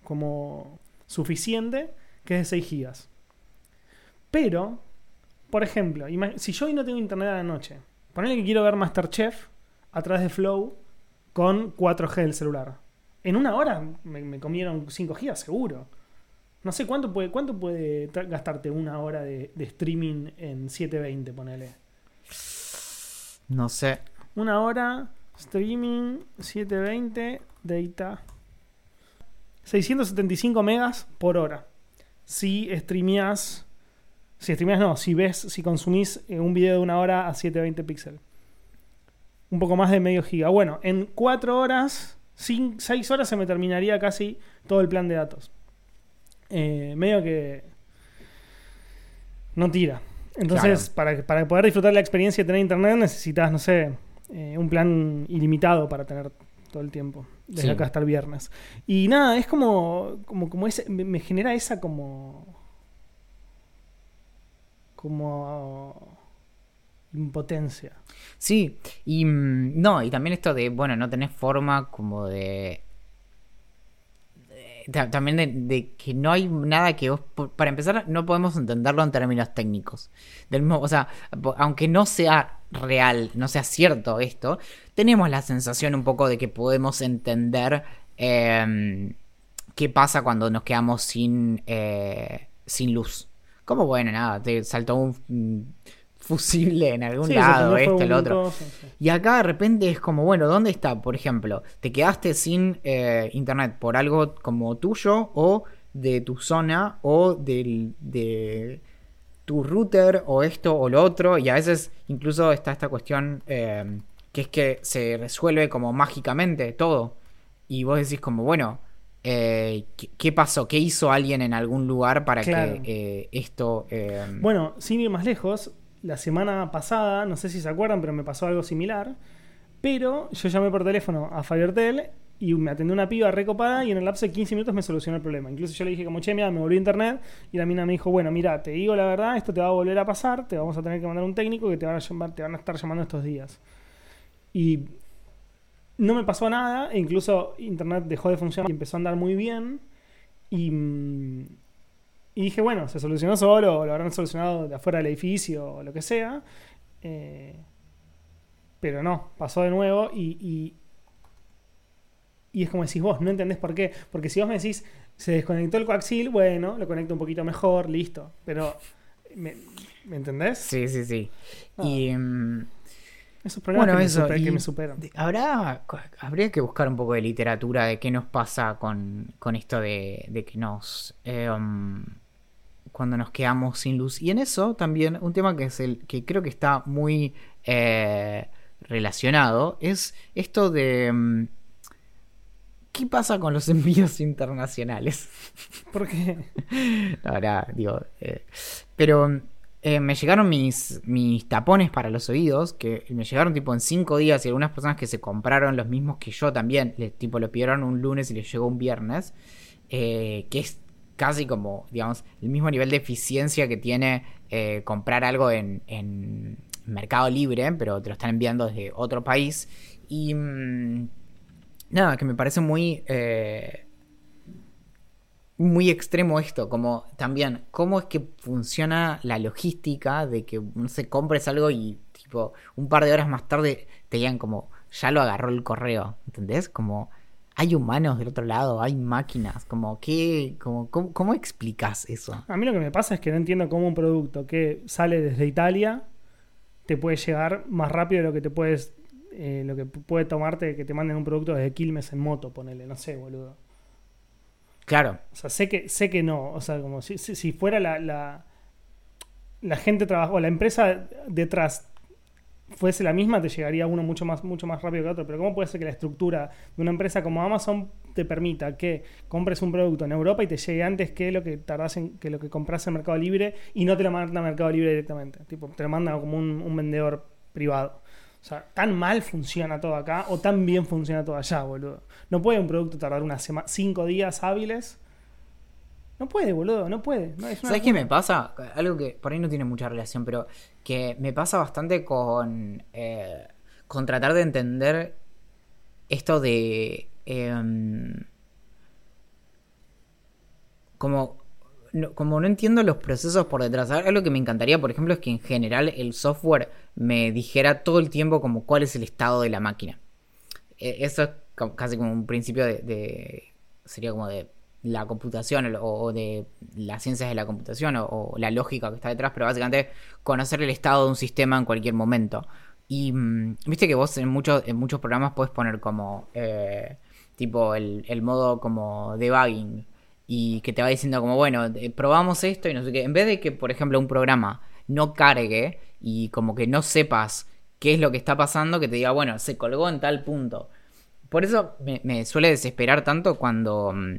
como suficiente que es de 6 gigas. Pero, por ejemplo, si yo hoy no tengo internet a la noche, ponele que quiero ver Masterchef a través de Flow con 4G del celular. En una hora me, me comieron 5 gigas seguro. No sé cuánto puede, cuánto puede gastarte una hora de, de streaming en 720, ponele. No sé. Una hora, streaming, 720, data. 675 megas por hora. Si streameas. Si streameas, no. Si ves, si consumís eh, un video de una hora a 720 píxeles. Un poco más de medio giga. Bueno, en 4 horas, 6 horas se me terminaría casi todo el plan de datos. Eh, medio que. No tira. Entonces, para, para poder disfrutar la experiencia de tener internet, necesitas, no sé, eh, un plan ilimitado para tener todo el tiempo. Desde Sí. acá hasta el viernes. Y nada, es como. como, como ese, me, genera esa como. como. impotencia. Sí, y mm, no, y también esto de, bueno, no tenés forma como de... de- ta- también de, de que no hay nada que vos... Para empezar, no podemos entenderlo en términos técnicos. Del mismo, o sea, aunque no sea real, no sea cierto esto, tenemos la sensación un poco de que podemos entender em, qué pasa cuando nos quedamos sin, eh, sin luz. Como bueno, nada, te saltó un fusible en algún Sí, lado, esto, un otro. sí. Y acá de repente es como, bueno, ¿dónde está? Por ejemplo, te quedaste sin eh, internet por algo como tuyo o de tu zona o del, de tu router o esto o lo otro. Y a veces incluso está esta cuestión eh, que es que se resuelve como mágicamente todo. Y vos decís como, bueno, eh, ¿qué, qué pasó? ¿Qué hizo alguien en algún lugar para Claro. que eh, esto... eh, Bueno, sin ir más lejos, la semana pasada, no sé si se acuerdan, pero me pasó algo similar. Pero yo llamé por teléfono a Fivertel y me atendió una piba recopada y en el lapso de 15 minutos me solucionó el problema. Incluso yo le dije como, che, mira, me volvió a internet y la mina me dijo, bueno, mira, te digo la verdad, esto te va a volver a pasar, te vamos a tener que mandar un técnico que te van a, estar llamando estos días. Y no me pasó nada, e incluso internet dejó de funcionar y empezó a andar muy bien. Y, mm, dije, bueno, se solucionó solo, o lo habrán solucionado de afuera del edificio, o lo que sea. Eh, pero no, pasó de nuevo y, y es como decís vos, no entendés por qué. Porque si vos me decís, se desconectó el coaxil, bueno, lo conecto un poquito mejor, listo. Pero, ¿me, ¿me entendés? sí, sí, sí. Ah. Y... mm, Esos problemas Bueno, que, eso, me super- que me superan. Habrá, habría que buscar un poco de literatura de qué nos pasa con, con esto de, de que nos... eh, um, cuando nos quedamos sin luz. Y en eso también un tema que es el que creo que está muy eh, relacionado es esto de... mm, ¿qué pasa con los envíos internacionales? Porque Ahora, digo, eh, pero eh, me llegaron mis, mis tapones para los oídos, que me llegaron tipo en cinco días y algunas personas que se compraron los mismos que yo también, tipo lo pidieron un lunes y les llegó un viernes, eh, que es casi como, digamos, el mismo nivel de eficiencia que tiene eh, comprar algo en, en Mercado Libre, pero te lo están enviando desde otro país. Y mm, nada, que me parece muy... eh, muy extremo esto, como también, cómo es que funciona la logística de que, no sé, compres algo y tipo un par de horas más tarde te digan como, ya lo agarró el correo, ¿entendés? Como, hay humanos del otro lado, hay máquinas, como, ¿qué? Como, ¿cómo, cómo explicas eso? a mí lo que me pasa es que no entiendo cómo un producto que sale desde Italia te puede llegar más rápido de lo que te puedes. Eh, lo que puede tomarte que te manden un producto desde Quilmes en moto, ponele, no sé, boludo. Claro, O sea, sé que, sé que no. O sea, como si, si, fuera la, la, la gente trabajó, la empresa detrás fuese la misma, te llegaría uno mucho más, mucho más rápido que otro. Pero ¿cómo puede ser que la estructura de una empresa como Amazon te permita que compres un producto en Europa y te llegue antes que lo que tardás en, que lo que compras en Mercado Libre y no te lo manda a Mercado Libre directamente? Tipo, te lo manda como un, un vendedor privado. O sea, tan mal funciona todo acá o tan bien funciona todo allá, boludo. No puede un producto tardar una semana, cinco días hábiles. No puede, boludo, no puede. No, ¿Sabes qué me pasa? Algo que por ahí no tiene mucha relación, pero que me pasa bastante con, eh, con tratar de entender esto de... em, como, no, como no entiendo los procesos por detrás. Algo que me encantaría, por ejemplo, es que en general el software me dijera todo el tiempo como cuál es el estado de la máquina. Eh, Eso es casi como un principio de, de- sería como de la computación o, de las ciencias de la computación o, o la lógica que está detrás, pero básicamente conocer el estado de un sistema en cualquier momento. Y mm, viste que vos en muchos, en muchos programas puedes poner como eh, tipo el, el modo como debugging y que te va diciendo como bueno, eh, probamos esto y no sé qué. En vez de que, por ejemplo, un programa no cargue y como que no sepas qué es lo que está pasando, que te diga, bueno, se colgó en tal punto. Por eso me, me suele desesperar tanto cuando mm,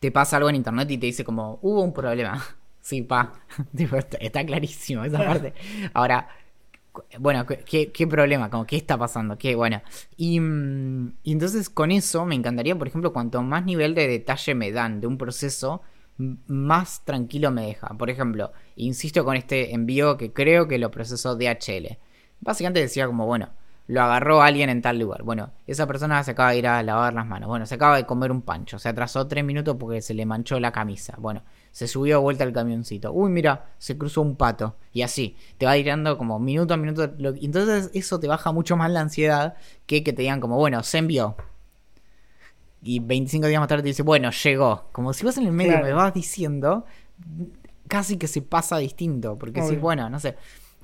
te pasa algo en internet y te dice como, hubo un problema. Sí, pa. Está, clarísimo esa parte. Ahora, bueno, ¿qué- ¿qué, problema? Como, ¿qué está pasando? ¿Qué, bueno. Y, mm, y entonces con eso me encantaría, por ejemplo, cuanto más nivel de detalle me dan de un proceso, más tranquilo me deja. Por ejemplo, insisto con este envío que creo que lo procesó DHL. Básicamente decía como, bueno, lo agarró alguien en tal lugar. Bueno, esa persona se acaba de ir a lavar las manos. Bueno, se acaba de comer un pancho. Se atrasó tres minutos porque se le manchó la camisa. Bueno, se subió de vuelta al camioncito. Uy, mira, se cruzó un pato. Y así, te va tirando como minuto a minuto. lo- Entonces eso te baja mucho más la ansiedad que que te digan como, bueno, se envió. Y 25 días más tarde te dice, bueno, llegó. Como si vos en el medio Claro. me vas diciendo, casi que se pasa distinto. Porque si, bueno, no sé.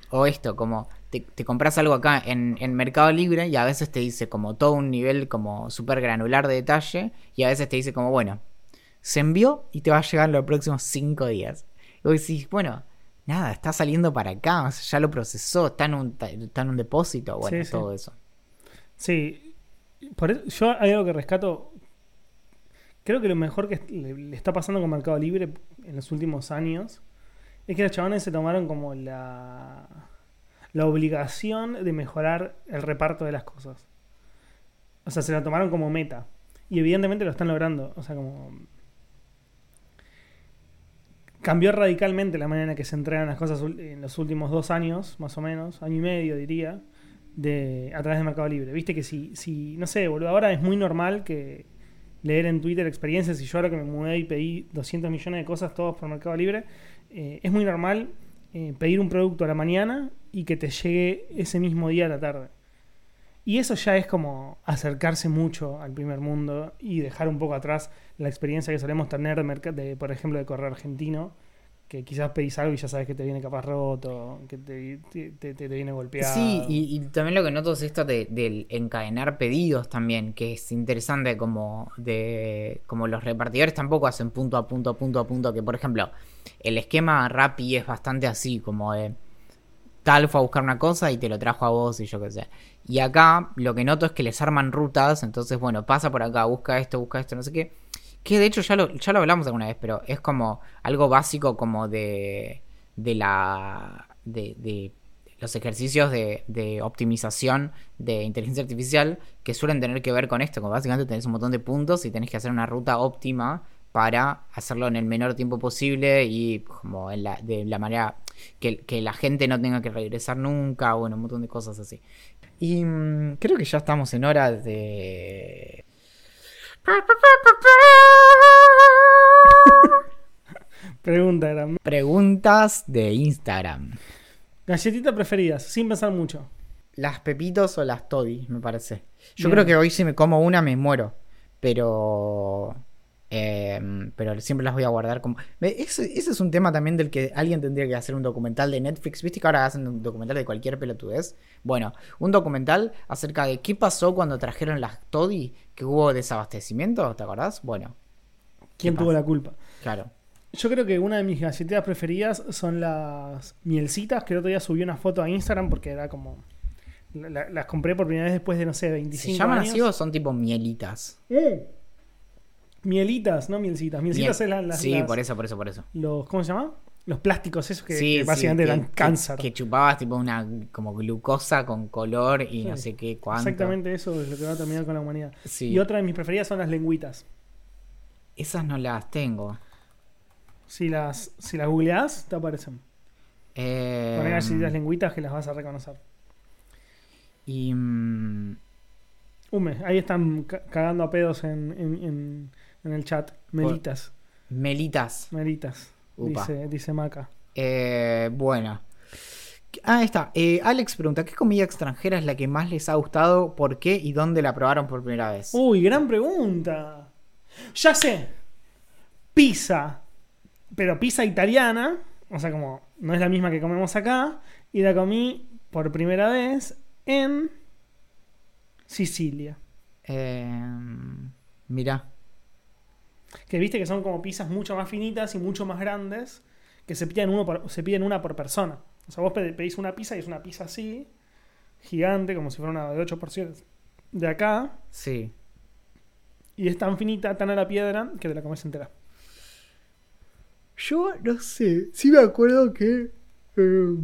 O esto, como te, te compras algo acá en, en Mercado Libre y a veces te dice como todo un nivel como súper granular de detalle y a veces te dice como, bueno, se envió y te va a llegar en los próximos 5 días. Y vos decís, bueno, nada, está saliendo para acá, o sea, ya lo procesó, está en un, está en un depósito, bueno, Sí, sí. todo eso. Sí, por eso, yo hay algo que rescato. Creo que lo mejor que le, le está pasando con Mercado Libre en los últimos años es que los chavales se tomaron como la, la obligación de mejorar el reparto de las cosas. O sea, se lo tomaron como meta. Y evidentemente lo están logrando. O sea, como. Cambió radicalmente la manera en que se entregan las cosas en los últimos dos años, más o menos, año y medio diría de, a través de Mercado Libre. Viste que si, si, no sé, boludo, ahora es muy normal que leer en Twitter experiencias y yo ahora que me mudé y pedí 200 millones de cosas todos por Mercado Libre, eh, es muy normal eh, pedir un producto a la mañana y que te llegue ese mismo día a la tarde. Y eso ya es como acercarse mucho al primer mundo y dejar un poco atrás la experiencia que solemos tener, de, por ejemplo, de correo argentino, que quizás pedís algo y ya sabes que te viene capaz roto, que te, te, te- te viene golpeado. Sí, y, y también lo que noto es esto de- del encadenar pedidos también, que es interesante como de como los repartidores tampoco hacen punto a punto, punto a punto, que por ejemplo, el esquema Rappi es bastante así, como de tal fue a buscar una cosa y te lo trajo a vos y yo qué sé. Y acá lo que noto es que les arman rutas, entonces bueno, pasa por acá, busca esto, busca esto, no sé qué. Que de hecho ya lo, ya lo hablamos alguna vez, pero es como algo básico como de, de la... De, de los ejercicios de, optimización de inteligencia artificial que suelen tener que ver con esto, como básicamente tenés un montón de puntos y tenés que hacer una ruta óptima para hacerlo en el menor tiempo posible y como en la, de la manera que, que la gente no tenga que regresar nunca, bueno, un montón de cosas así. Y mm, creo que ya estamos en hora de... Pregunta era. Preguntas de Instagram. Galletitas preferidas, sin pensar mucho. Las pepitos o las toddy, me parece. Yo Bien. creo que hoy si me como una me muero. Pero... eh, pero siempre las voy a guardar como... Ese, ese es un tema también del que alguien tendría que hacer un documental de Netflix. ¿Viste que ahora hacen un documental de cualquier pelotudez? Bueno, un documental acerca de qué pasó cuando trajeron las toddy, que hubo desabastecimiento, ¿te acordás? Bueno, ¿Quién ¿Qué tuvo la culpa? claro. Yo creo que una de mis galletitas preferidas son las mielcitas, que el otro día subí una foto a Instagram porque era como... la- la- las compré por primera vez después de, no sé, 25 ¿Se llaman años. así o son tipo mielitas? Mm. Mielitas, no mielcitas. Mielcitas Miel- es la- las, sí, las- por eso, por eso, por eso. los... ¿Cómo se llama? Los plásticos esos que, Sí, que sí, básicamente que- dan cáncer. Que, chupabas tipo una como glucosa con color y no Sí, sé qué cuánto. Exactamente eso es lo que va a terminar con la humanidad. Sí. Y otra de mis preferidas son las lengüitas. Esas no las tengo. Si las, si las googleás, te aparecen. Eh, Poner galletitas lengüitas que las vas a reconocer. y mm, Hume, ahí están ca- cagando a pedos en, en, en- en el chat. Melitas, melitas. melitas, Upa. dice, dice Maca. Eh, bueno. Ah, ahí está. Eh, Alex pregunta, ¿qué comida extranjera es la que más les ha gustado? ¿Por qué? ¿Y dónde la probaron por primera vez? Uy, gran pregunta. Ya sé. Pizza. Pero pizza italiana. O sea, como no es la misma que comemos acá. Y la comí por primera vez en Sicilia. Eh, mira. Que viste que son como pizzas mucho más finitas y mucho más grandes. Que se piden, uno por- se piden una por persona. O sea, vos pe- pedís una pizza y es una pizza así. Gigante, como si fuera una de 8 porciones. De acá. Sí. Y es tan finita, tan a la piedra, que te la comes entera. Yo no sé, sí me acuerdo que eh,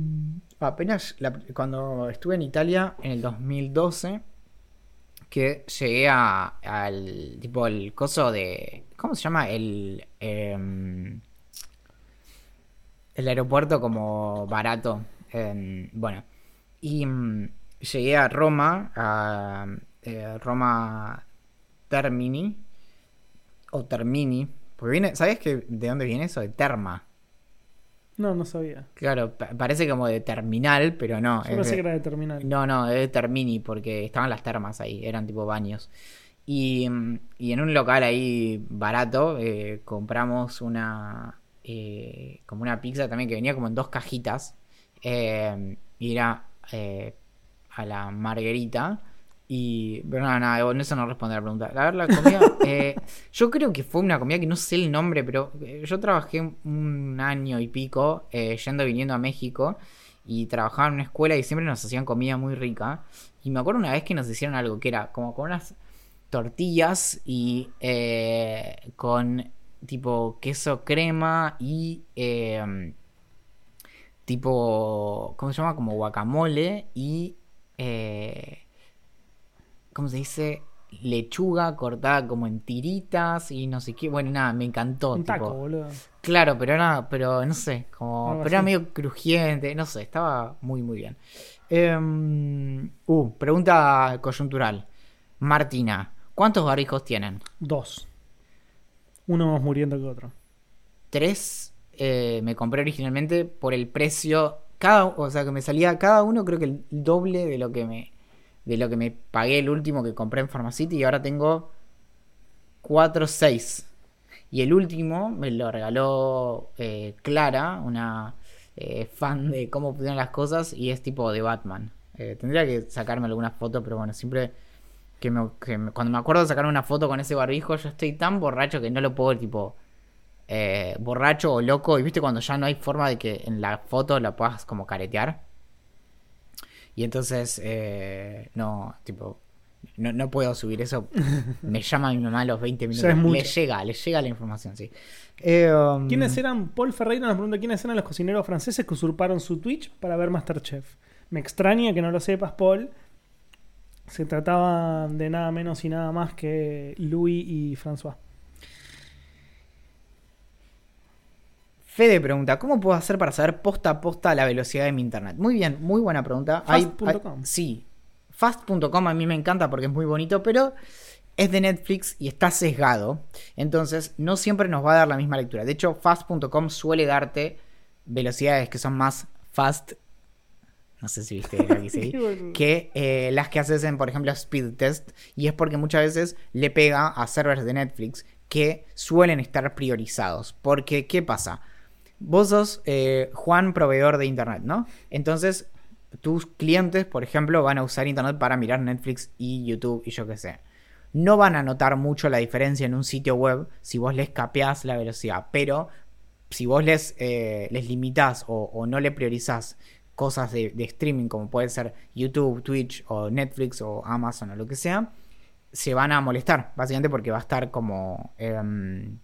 apenas la- cuando estuve en Italia en el 2012 que llegué a, al tipo el coso de ¿cómo se llama? el em, el aeropuerto como barato en- bueno y mm, llegué a Roma a eh, Roma Termini o Termini porque viene ¿sabes que de dónde viene eso? de Terma No, no sabía. Claro, pa- parece como de terminal, pero no. Yo pensé de- que era de terminal. No, no, es de Termini, porque estaban las termas ahí, eran tipo baños. Y, mm, y en un local ahí barato eh, compramos una. eh, como una pizza también que venía como en dos cajitas. eh, y era a la margarita. Y. Pero nada, nada, bueno, eso no responde a la pregunta. A ver, la comida. eh, yo creo que fue una comida que no sé el nombre, pero eh, yo trabajé un año y pico eh, yendo y viniendo a México. Y trabajaba en una escuela y siempre nos hacían comida muy rica. Y me acuerdo una vez que nos hicieron algo que era como con unas tortillas y eh, con tipo queso crema y eh, tipo, ¿cómo se llama? Como guacamole y, eh, ¿cómo se dice? Lechuga cortada como en tiritas y no sé qué. Bueno, nada, me encantó. Un taco, tipo, boludo. Claro, pero era, pero no sé, como, Algo pero era medio crujiente, no sé, estaba muy muy bien. Em, uh, pregunta coyuntural. Martina, ¿cuántos barbijos tienen? Dos. Uno más muriendo que otro. Tres eh, me compré originalmente por el precio, cada, o sea que me salía cada uno creo que el doble de lo que me, de lo que me pagué el último que compré en Pharmacity y ahora tengo cuatro, seis. Y el último me lo regaló eh, Clara, una eh, fan de cómo pusieron las cosas y es tipo de Batman. Eh, tendría que sacarme alguna foto, pero bueno, siempre que, me- cuando me acuerdo de sacar una foto con ese barbijo, yo estoy tan borracho que no lo puedo tipo eh, borracho o loco. Y viste cuando ya no hay forma de que en la foto la puedas como caretear. Y entonces, eh, no, tipo, no, no puedo subir eso. Me llama mi mamá a los 20 minutos. le llega, le llega la información, sí. Eh, um, ¿Quiénes eran? Paul Ferreira nos pregunta quiénes eran los cocineros franceses que usurparon su Twitch para ver Masterchef. Me extraña que no lo sepas, Paul. Se trataba de nada menos y nada más que Louis y François. Fede pregunta, ¿cómo puedo hacer para saber posta a posta la velocidad de mi internet? Muy bien, muy buena pregunta. Fast.com. sí, fast.com a mí me encanta porque es muy bonito, pero es de Netflix y está sesgado. Entonces, no siempre nos va a dar la misma lectura. De hecho, fast.com suele darte velocidades que son más fast. No sé si viste lo que que eh, las que haces en, por ejemplo, Speed Test. Y es porque muchas veces le pega a servers de Netflix que suelen estar priorizados. Porque, ¿qué pasa? Vos sos eh, Juan, proveedor de internet, ¿no? Entonces, tus clientes, por ejemplo, van a usar internet para mirar Netflix y YouTube y yo qué sé. No van a notar mucho la diferencia en un sitio web si vos les capeás la velocidad, pero si vos les, eh, les limitás o, no le priorizás cosas de, de streaming como puede ser YouTube, Twitch o Netflix o Amazon o lo que sea, se van a molestar, básicamente porque va a estar como em,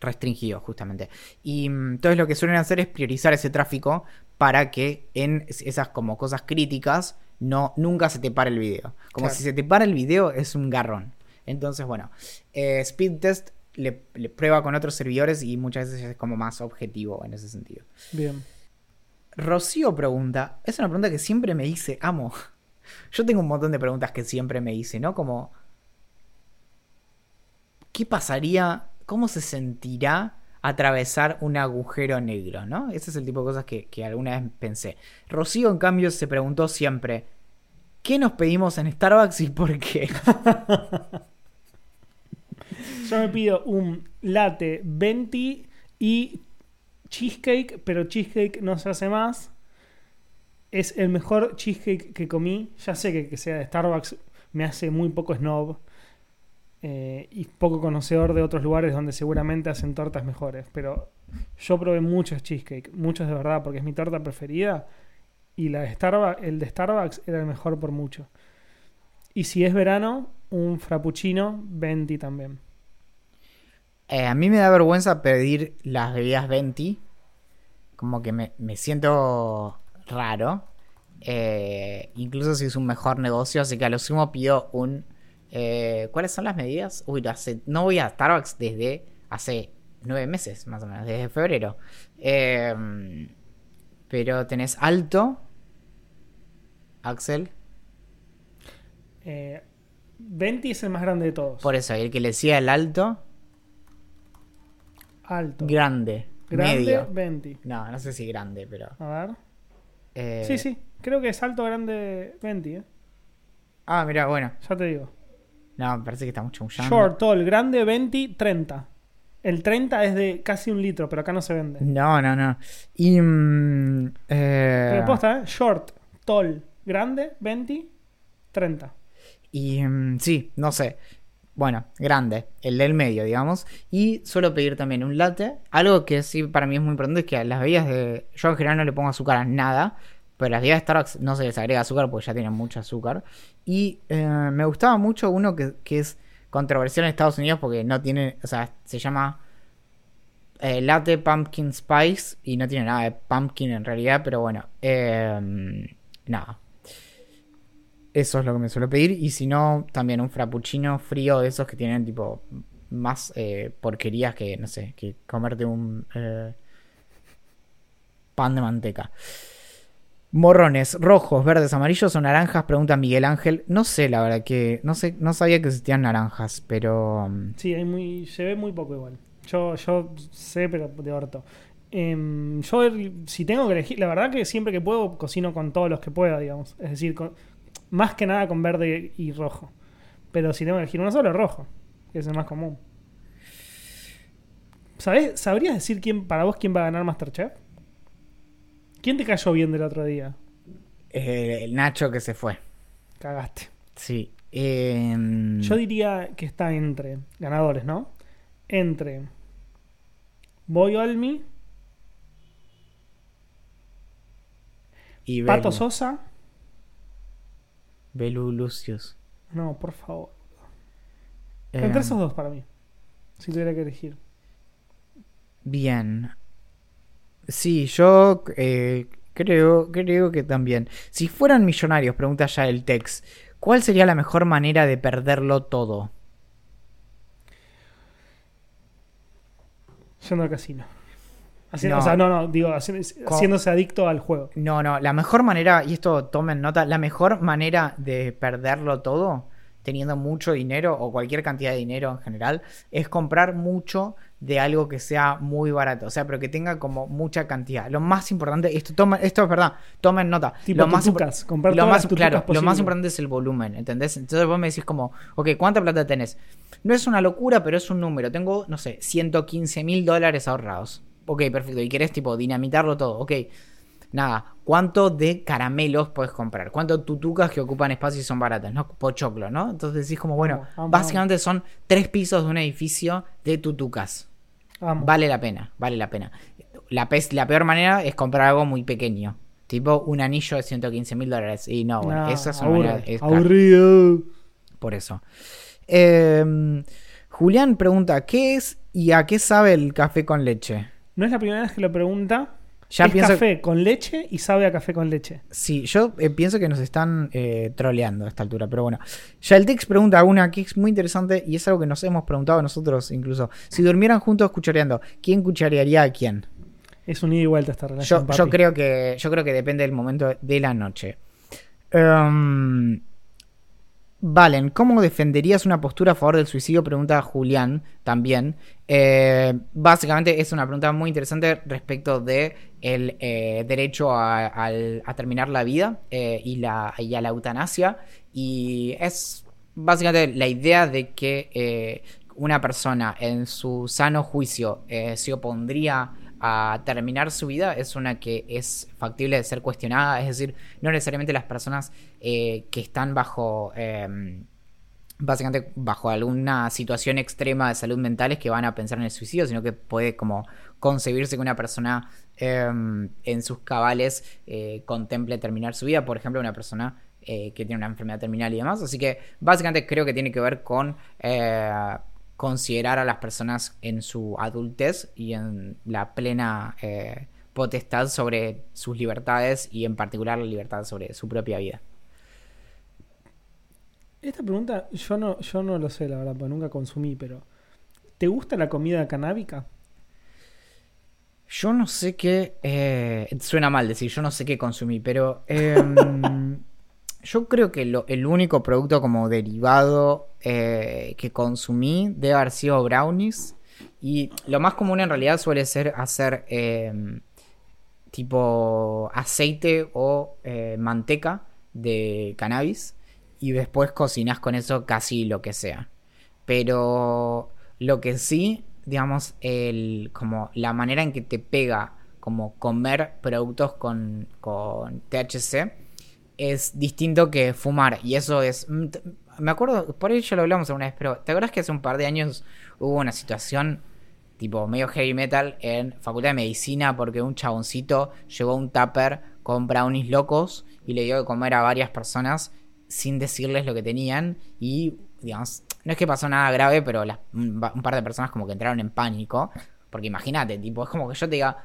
restringido justamente. Y mm, entonces lo que suelen hacer es priorizar ese tráfico para que en es- esas como cosas críticas no nunca se te pare el video. Como Claro. si se te para el video es un garrón. Entonces, bueno, eh, Speed Test le, le prueba con otros servidores y muchas veces es como más objetivo en ese sentido. Bien. Rocío pregunta, es una pregunta que siempre me hice, amo. Yo tengo un montón de preguntas que siempre me hice, ¿no? Como, ¿qué pasaría, cómo se sentirá atravesar un agujero negro, ¿no? Ese es el tipo de cosas que, que alguna vez pensé. Rocío, en cambio, se preguntó siempre, ¿qué nos pedimos en Starbucks y por qué? Yo me pido un latte venti y cheesecake, pero cheesecake no se hace más. Es el mejor cheesecake que comí. Ya sé que que sea de Starbucks me hace muy poco snob eh, y poco conocedor de otros lugares donde seguramente hacen tortas mejores. Pero yo probé muchos cheesecake, muchos de verdad, porque es mi torta preferida. Y la de el de Starbucks era el mejor por mucho. Y si es verano, un frappuccino venti también. Eh, a mí me da vergüenza pedir las bebidas Venti. Como que me, me siento raro. Eh, incluso si es un mejor negocio. Así que a lo sumo pido un. Eh, ¿Cuáles son las medidas? Uy, hace, no voy a Starbucks desde hace nueve meses, más o menos, desde febrero. Eh, pero tenés alto. Axel. Eh, Venti es el más grande de todos. Por eso, el que le decía el alto, Alto. grande. grande, medio. Venti. No, no sé si grande, pero. A ver. eh, Sí, sí. Creo que es alto, grande, Venti. eh. Ah, mira, bueno. Ya te digo. No, me parece que estamos chamullando. Short, tall, grande, 20, 30. El 30 es de casi un litro, pero acá no se vende. No, no, no. Y. mm, eh, Pero posta, ¿eh? Short, tall, grande, 20, 30. y mm, sí, no sé. Bueno, grande, el del medio, digamos. Y suelo pedir también un latte. Algo que sí para mí es muy importante es que a las bebidas de. Yo en general no le pongo azúcar a nada. Pero a las bebidas de Starbucks no se les agrega azúcar porque ya tienen mucho azúcar. Y eh, me gustaba mucho uno que, que es controversial en Estados Unidos porque no tiene. O sea, se llama eh, Latte Pumpkin Spice y no tiene nada de pumpkin en realidad, pero bueno, eh, nada. Eso es lo que me suelo pedir. Y si no, también un frappuccino frío de esos que tienen tipo más eh, porquerías que, no sé, que comerte un pan de manteca. Morrones, rojos, verdes, amarillos o naranjas, pregunta Miguel Ángel. No sé, la verdad que no sé, no sabía que existían naranjas, pero mm, Sí, hay muy, ve muy poco igual. Yo, yo sé, pero de orto. Em, yo, si tengo que elegir, la verdad que siempre que puedo cocino con todos los que pueda, digamos. Es decir, más que nada con verde y rojo. Pero si tengo que elegir uno solo, rojo, que es el más común. ¿Sabés, ¿Sabrías decir quién para vos quién va a ganar Masterchef? ¿Quién te cayó bien del otro día? eh, el Nacho que se fue. Cagaste. Sí. em, Yo diría que está entre ganadores, ¿no? Entre Boy Olmi, y Pato Belu. Sosa Belu Lucius. No, por favor. Eh, Entre esos dos para mí. Si tuviera que elegir. Bien. Sí, yo eh, creo, creo que también. Si fueran millonarios, pregunta ya el Tex, ¿cuál sería la mejor manera de perderlo todo? Yendo al casino. Haciendo- No. O sea, no, no, digo, haciéndose adicto al juego. No, no, la mejor manera, y esto tomen nota, la mejor manera de perderlo todo, teniendo mucho dinero o cualquier cantidad de dinero en general, es comprar mucho de algo que sea muy barato, o sea, pero que tenga como mucha cantidad. Lo más importante, esto, tomen, esto es verdad, tomen nota. Tipo lo más tutucas, comprar lo más, claro, lo más importante es el volumen, ¿entendés? Entonces vos me decís como, ok, ¿cuánta plata tenés? No es una locura, pero es un número. Tengo, no sé, 115 mil dólares ahorrados. Ok, perfecto. Y querés tipo dinamitarlo todo. Ok. Nada, ¿cuánto de caramelos puedes comprar? ¿Cuánto tutucas que ocupan espacio y son baratas? ¿No? Pochoclo, ¿no? Entonces decís como, bueno, básicamente son tres pisos de un edificio de tutucas. Vamos. Vale la pena, vale la pena. La, peor manera es comprar algo muy pequeño. Tipo un anillo de 115 mil dólares. Y no, bueno, esa es una manera. es aburrido. Por eso. Eh, Julián pregunta: ¿Qué es y a qué sabe el café con leche? No es la primera vez que lo pregunta. Ya es pienso- café con leche y sabe a café con leche. Sí, yo eh, pienso que nos están eh, troleando a esta altura, pero bueno. Ya el Tex pregunta una que es muy interesante y es algo que nos hemos preguntado nosotros incluso. Si durmieran juntos cuchareando, ¿quién cucharearía a quién? Es un ida y vuelta esta relación. yo creo que yo creo que depende del momento de la noche. Em, Valen, ¿cómo defenderías una postura a favor del suicidio? Pregunta Julián también. Eh, básicamente es una pregunta muy interesante respecto de el eh, derecho a, terminar la vida eh, y, la, a la eutanasia. Y es básicamente la idea de que una persona en su sano juicio se opondría a terminar su vida es una que es factible de ser cuestionada, es decir, no necesariamente las personas eh, que están bajo, eh, básicamente bajo alguna situación extrema de salud mental es que van a pensar en el suicidio, sino que puede como concebirse que una persona eh, en sus cabales eh, contemple terminar su vida, por ejemplo, una persona eh, que tiene una enfermedad terminal y demás, así que básicamente creo que tiene que ver con... considerar a las personas en su adultez y en la plena eh, potestad sobre sus libertades y en particular la libertad sobre su propia vida. Esta pregunta yo no, yo no lo sé, la verdad, porque nunca consumí, pero ¿te gusta la comida canábica? Yo no sé qué... eh, suena mal decir, yo no sé qué consumí, pero... em, yo creo que el único producto como derivado eh, que consumí debe haber sido brownies. Y lo más común en realidad suele ser hacer em, tipo aceite o eh, manteca de cannabis y después cocinas con eso casi lo que sea. Pero lo que sí, digamos, el, como la manera en que te pega como comer productos con, con THC es distinto que fumar. Y eso es... mm, Me acuerdo, por ahí ya lo hablamos alguna vez, pero ¿te acuerdas que hace un par de años hubo una situación tipo medio heavy metal en Facultad de Medicina porque un chaboncito llevó un tupper con brownies locos y le dio de comer a varias personas sin decirles lo que tenían y digamos, no es que pasó nada grave, pero un, un par de personas como que entraron en pánico, porque imagínate, tipo, es como que yo te diga,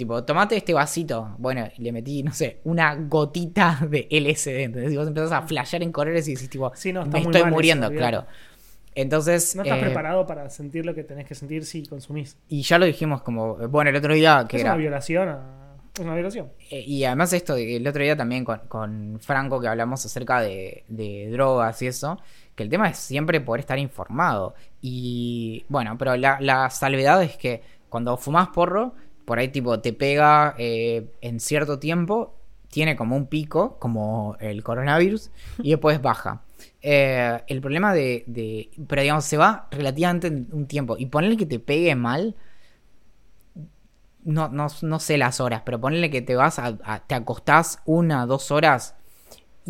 tipo, tomate este vasito, bueno, y le metí, no sé, una gotita de LSD, entonces vos empezás a flashear en colores y decís, tipo, Sí, no, está me muy estoy mal muriendo, claro. Entonces, No estás eh, preparado para sentir lo que tenés que sentir si consumís. y ya lo dijimos como, bueno, el otro día que Es era... una violación. a- Es una violación. Eh, Y además esto, el otro día también con, con Franco que hablamos acerca de, de drogas y eso, que el tema es siempre poder estar informado. Y bueno, pero la, la salvedad es que cuando fumas porro, por ahí tipo te pega eh, en cierto tiempo, tiene como un pico, como el coronavirus, y después baja. Eh, el problema de, de- Pero digamos, se va relativamente en un tiempo. Y ponerle que te pegue mal, no, no, no sé las horas, pero ponle que te vas a, a- te acostás una, dos horas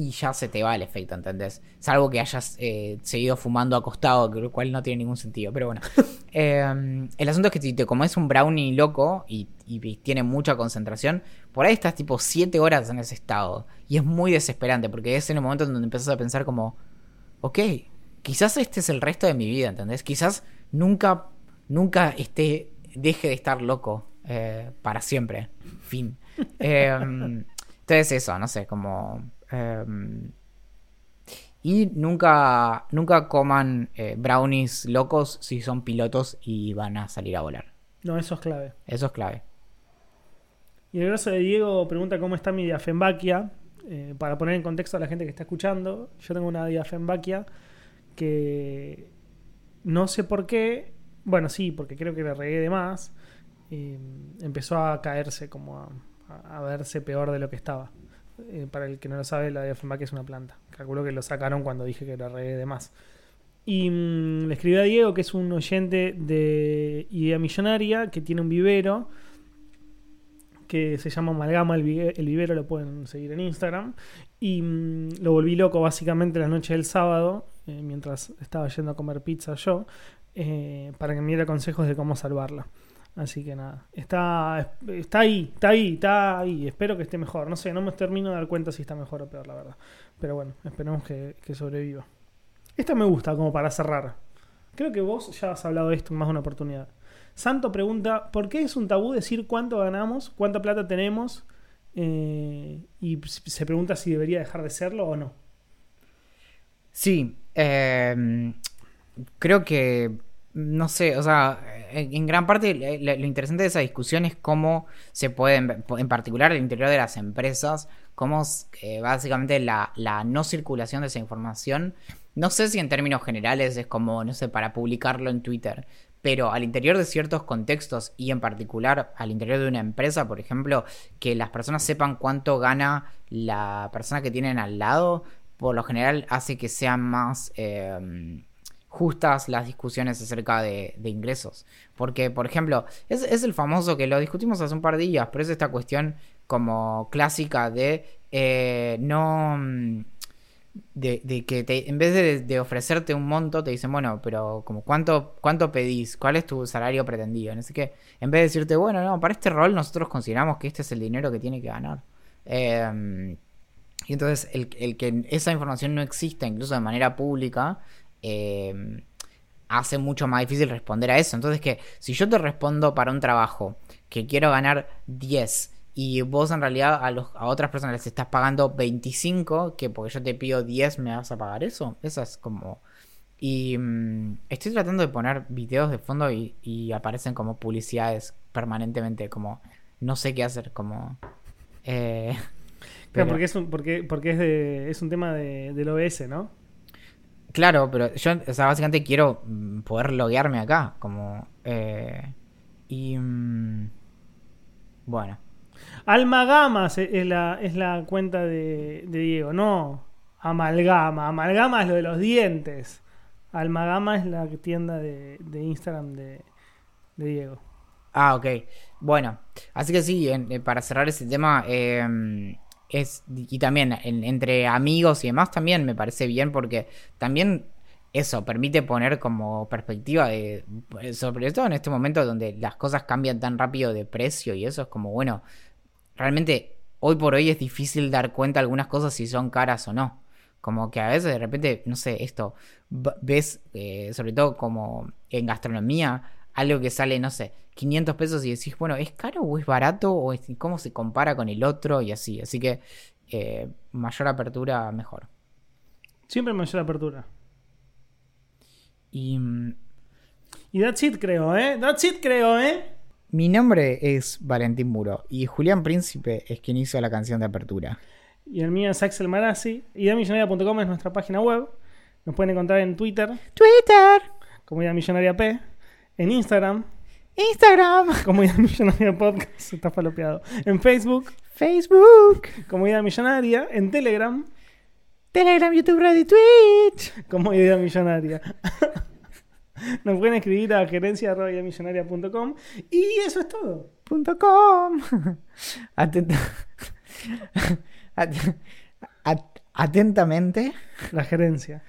y ya se te va el efecto, ¿entendés? Salvo que hayas eh, seguido fumando acostado, lo cual no tiene ningún sentido, pero bueno. Eh, el asunto es que si te comes un brownie loco y, y tiene mucha concentración, por ahí estás tipo 7 horas en ese estado. Y es muy desesperante, porque es en el momento en donde empiezas a pensar como, ok, quizás este es el resto de mi vida, ¿entendés? Quizás nunca, nunca esté, deje de estar loco eh, para siempre. Fin. Entonces eso, no sé, como... eh, y nunca, nunca coman eh, brownies locos si son pilotos y van a salir a volar. No, eso es clave. Eso es clave. Y el verso de Diego pregunta cómo está mi diafembaquia. Eh, para poner en contexto a la gente que está escuchando, yo tengo una diafembaquia que no sé por qué, bueno, sí, porque creo que le regué de más, eh, empezó a caerse, como a verse peor de lo que estaba. Eh, para el que no lo sabe, la diafembaquia es una planta. Calculo que lo sacaron cuando dije que le regué de más. Y mm, le escribí a Diego, que es un oyente de Idea Millonaria, que tiene un vivero que se llama Amalgama el Vivero, lo pueden seguir en Instagram. Y mm, lo volví loco básicamente la noche del sábado, eh, mientras estaba yendo a comer pizza yo, eh, para que me diera consejos de cómo salvarla. Así que nada, está, está ahí, está ahí, está ahí. Espero que esté mejor. No sé, no me termino de dar cuenta si está mejor o peor, la verdad. Pero bueno, esperemos que, sobreviva. Esta me gusta como para cerrar. Creo que vos ya has hablado de esto en más de una oportunidad. Santo pregunta, ¿por qué es un tabú decir cuánto ganamos, cuánta plata tenemos? Eh, y se pregunta si debería dejar de serlo o no. Sí, eh, creo que, no sé, o sea, en, gran parte eh, lo, interesante de esa discusión es cómo se pueden, en particular al interior de las empresas, cómo eh, básicamente la, la no circulación de esa información, no sé si en términos generales es como, no sé, para publicarlo en Twitter, pero al interior de ciertos contextos y en particular al interior de una empresa, por ejemplo, que las personas sepan cuánto gana la persona que tienen al lado, por lo general hace que sean más eh, justas las discusiones acerca de, ingresos. Porque, por ejemplo, es, el famoso que lo discutimos hace un par de días, pero es esta cuestión como clásica de eh, no... De, de, que te, en vez de, ofrecerte un monto, te dicen, bueno, pero como cuánto, cuánto pedís, cuál es tu salario pretendido. No sé qué. En vez de decirte, bueno, no, para este rol nosotros consideramos que este es el dinero que tiene que ganar. Eh, y entonces el, que esa información no exista, incluso de manera pública, eh, hace mucho más difícil responder a eso. Entonces que si yo te respondo para un trabajo que quiero ganar 10 y vos en realidad a, los, a otras personas les estás pagando 25, que porque yo te pido 10 me vas a pagar eso. Eso es como... Y mmm, estoy tratando de poner videos de fondo y, y, aparecen como publicidades permanentemente, como no sé qué hacer, como... Eh, pero... Claro, porque, es un, porque, porque es, de, es un tema de, del OBS, ¿no? Claro, pero yo, o sea, básicamente quiero mm, poder loguearme acá, como... Eh, y... Mmm, bueno. Almagamas es la, es la cuenta de, de, Diego, no Amalgama. Amalgama es lo de los dientes. Almagama es la tienda de, de Instagram de, de, Diego. Ah, ok. Bueno, así que sí, en, eh, para cerrar ese tema, eh, es y también en, entre amigos y demás también me parece bien porque también eso permite poner como perspectiva de sobre todo en este momento donde las cosas cambian tan rápido de precio y eso es como bueno realmente hoy por hoy es difícil dar cuenta algunas cosas si son caras o no. Como que a veces de repente no sé esto ves eh, sobre todo como en gastronomía algo que sale no sé 500 pesos y decís bueno es caro o es barato o es, cómo se compara con el otro y así así que eh, mayor apertura mejor siempre mayor apertura y. Y that's it, creo, ¿eh? That's it, creo, ¿eh? Mi nombre es Valentín Muro y Julián Príncipe es quien hizo la canción de apertura. Y el mío es Axel Marazzi. Idamillonaria.com es nuestra página web. Nos pueden encontrar en Twitter. Twitter. Como Idea Millonaria P. En Instagram. Instagram. Como Idea Millonaria Podcast. Está falopeado. En Facebook. Facebook. Como Idea Millonaria. En Telegram. Telegram, YouTube, Radio, Twitch. Como idea millonaria. Nos pueden escribir a gerencia.millonaria.com y eso es todo. Punto .com. Atenta. At Atentamente. La gerencia.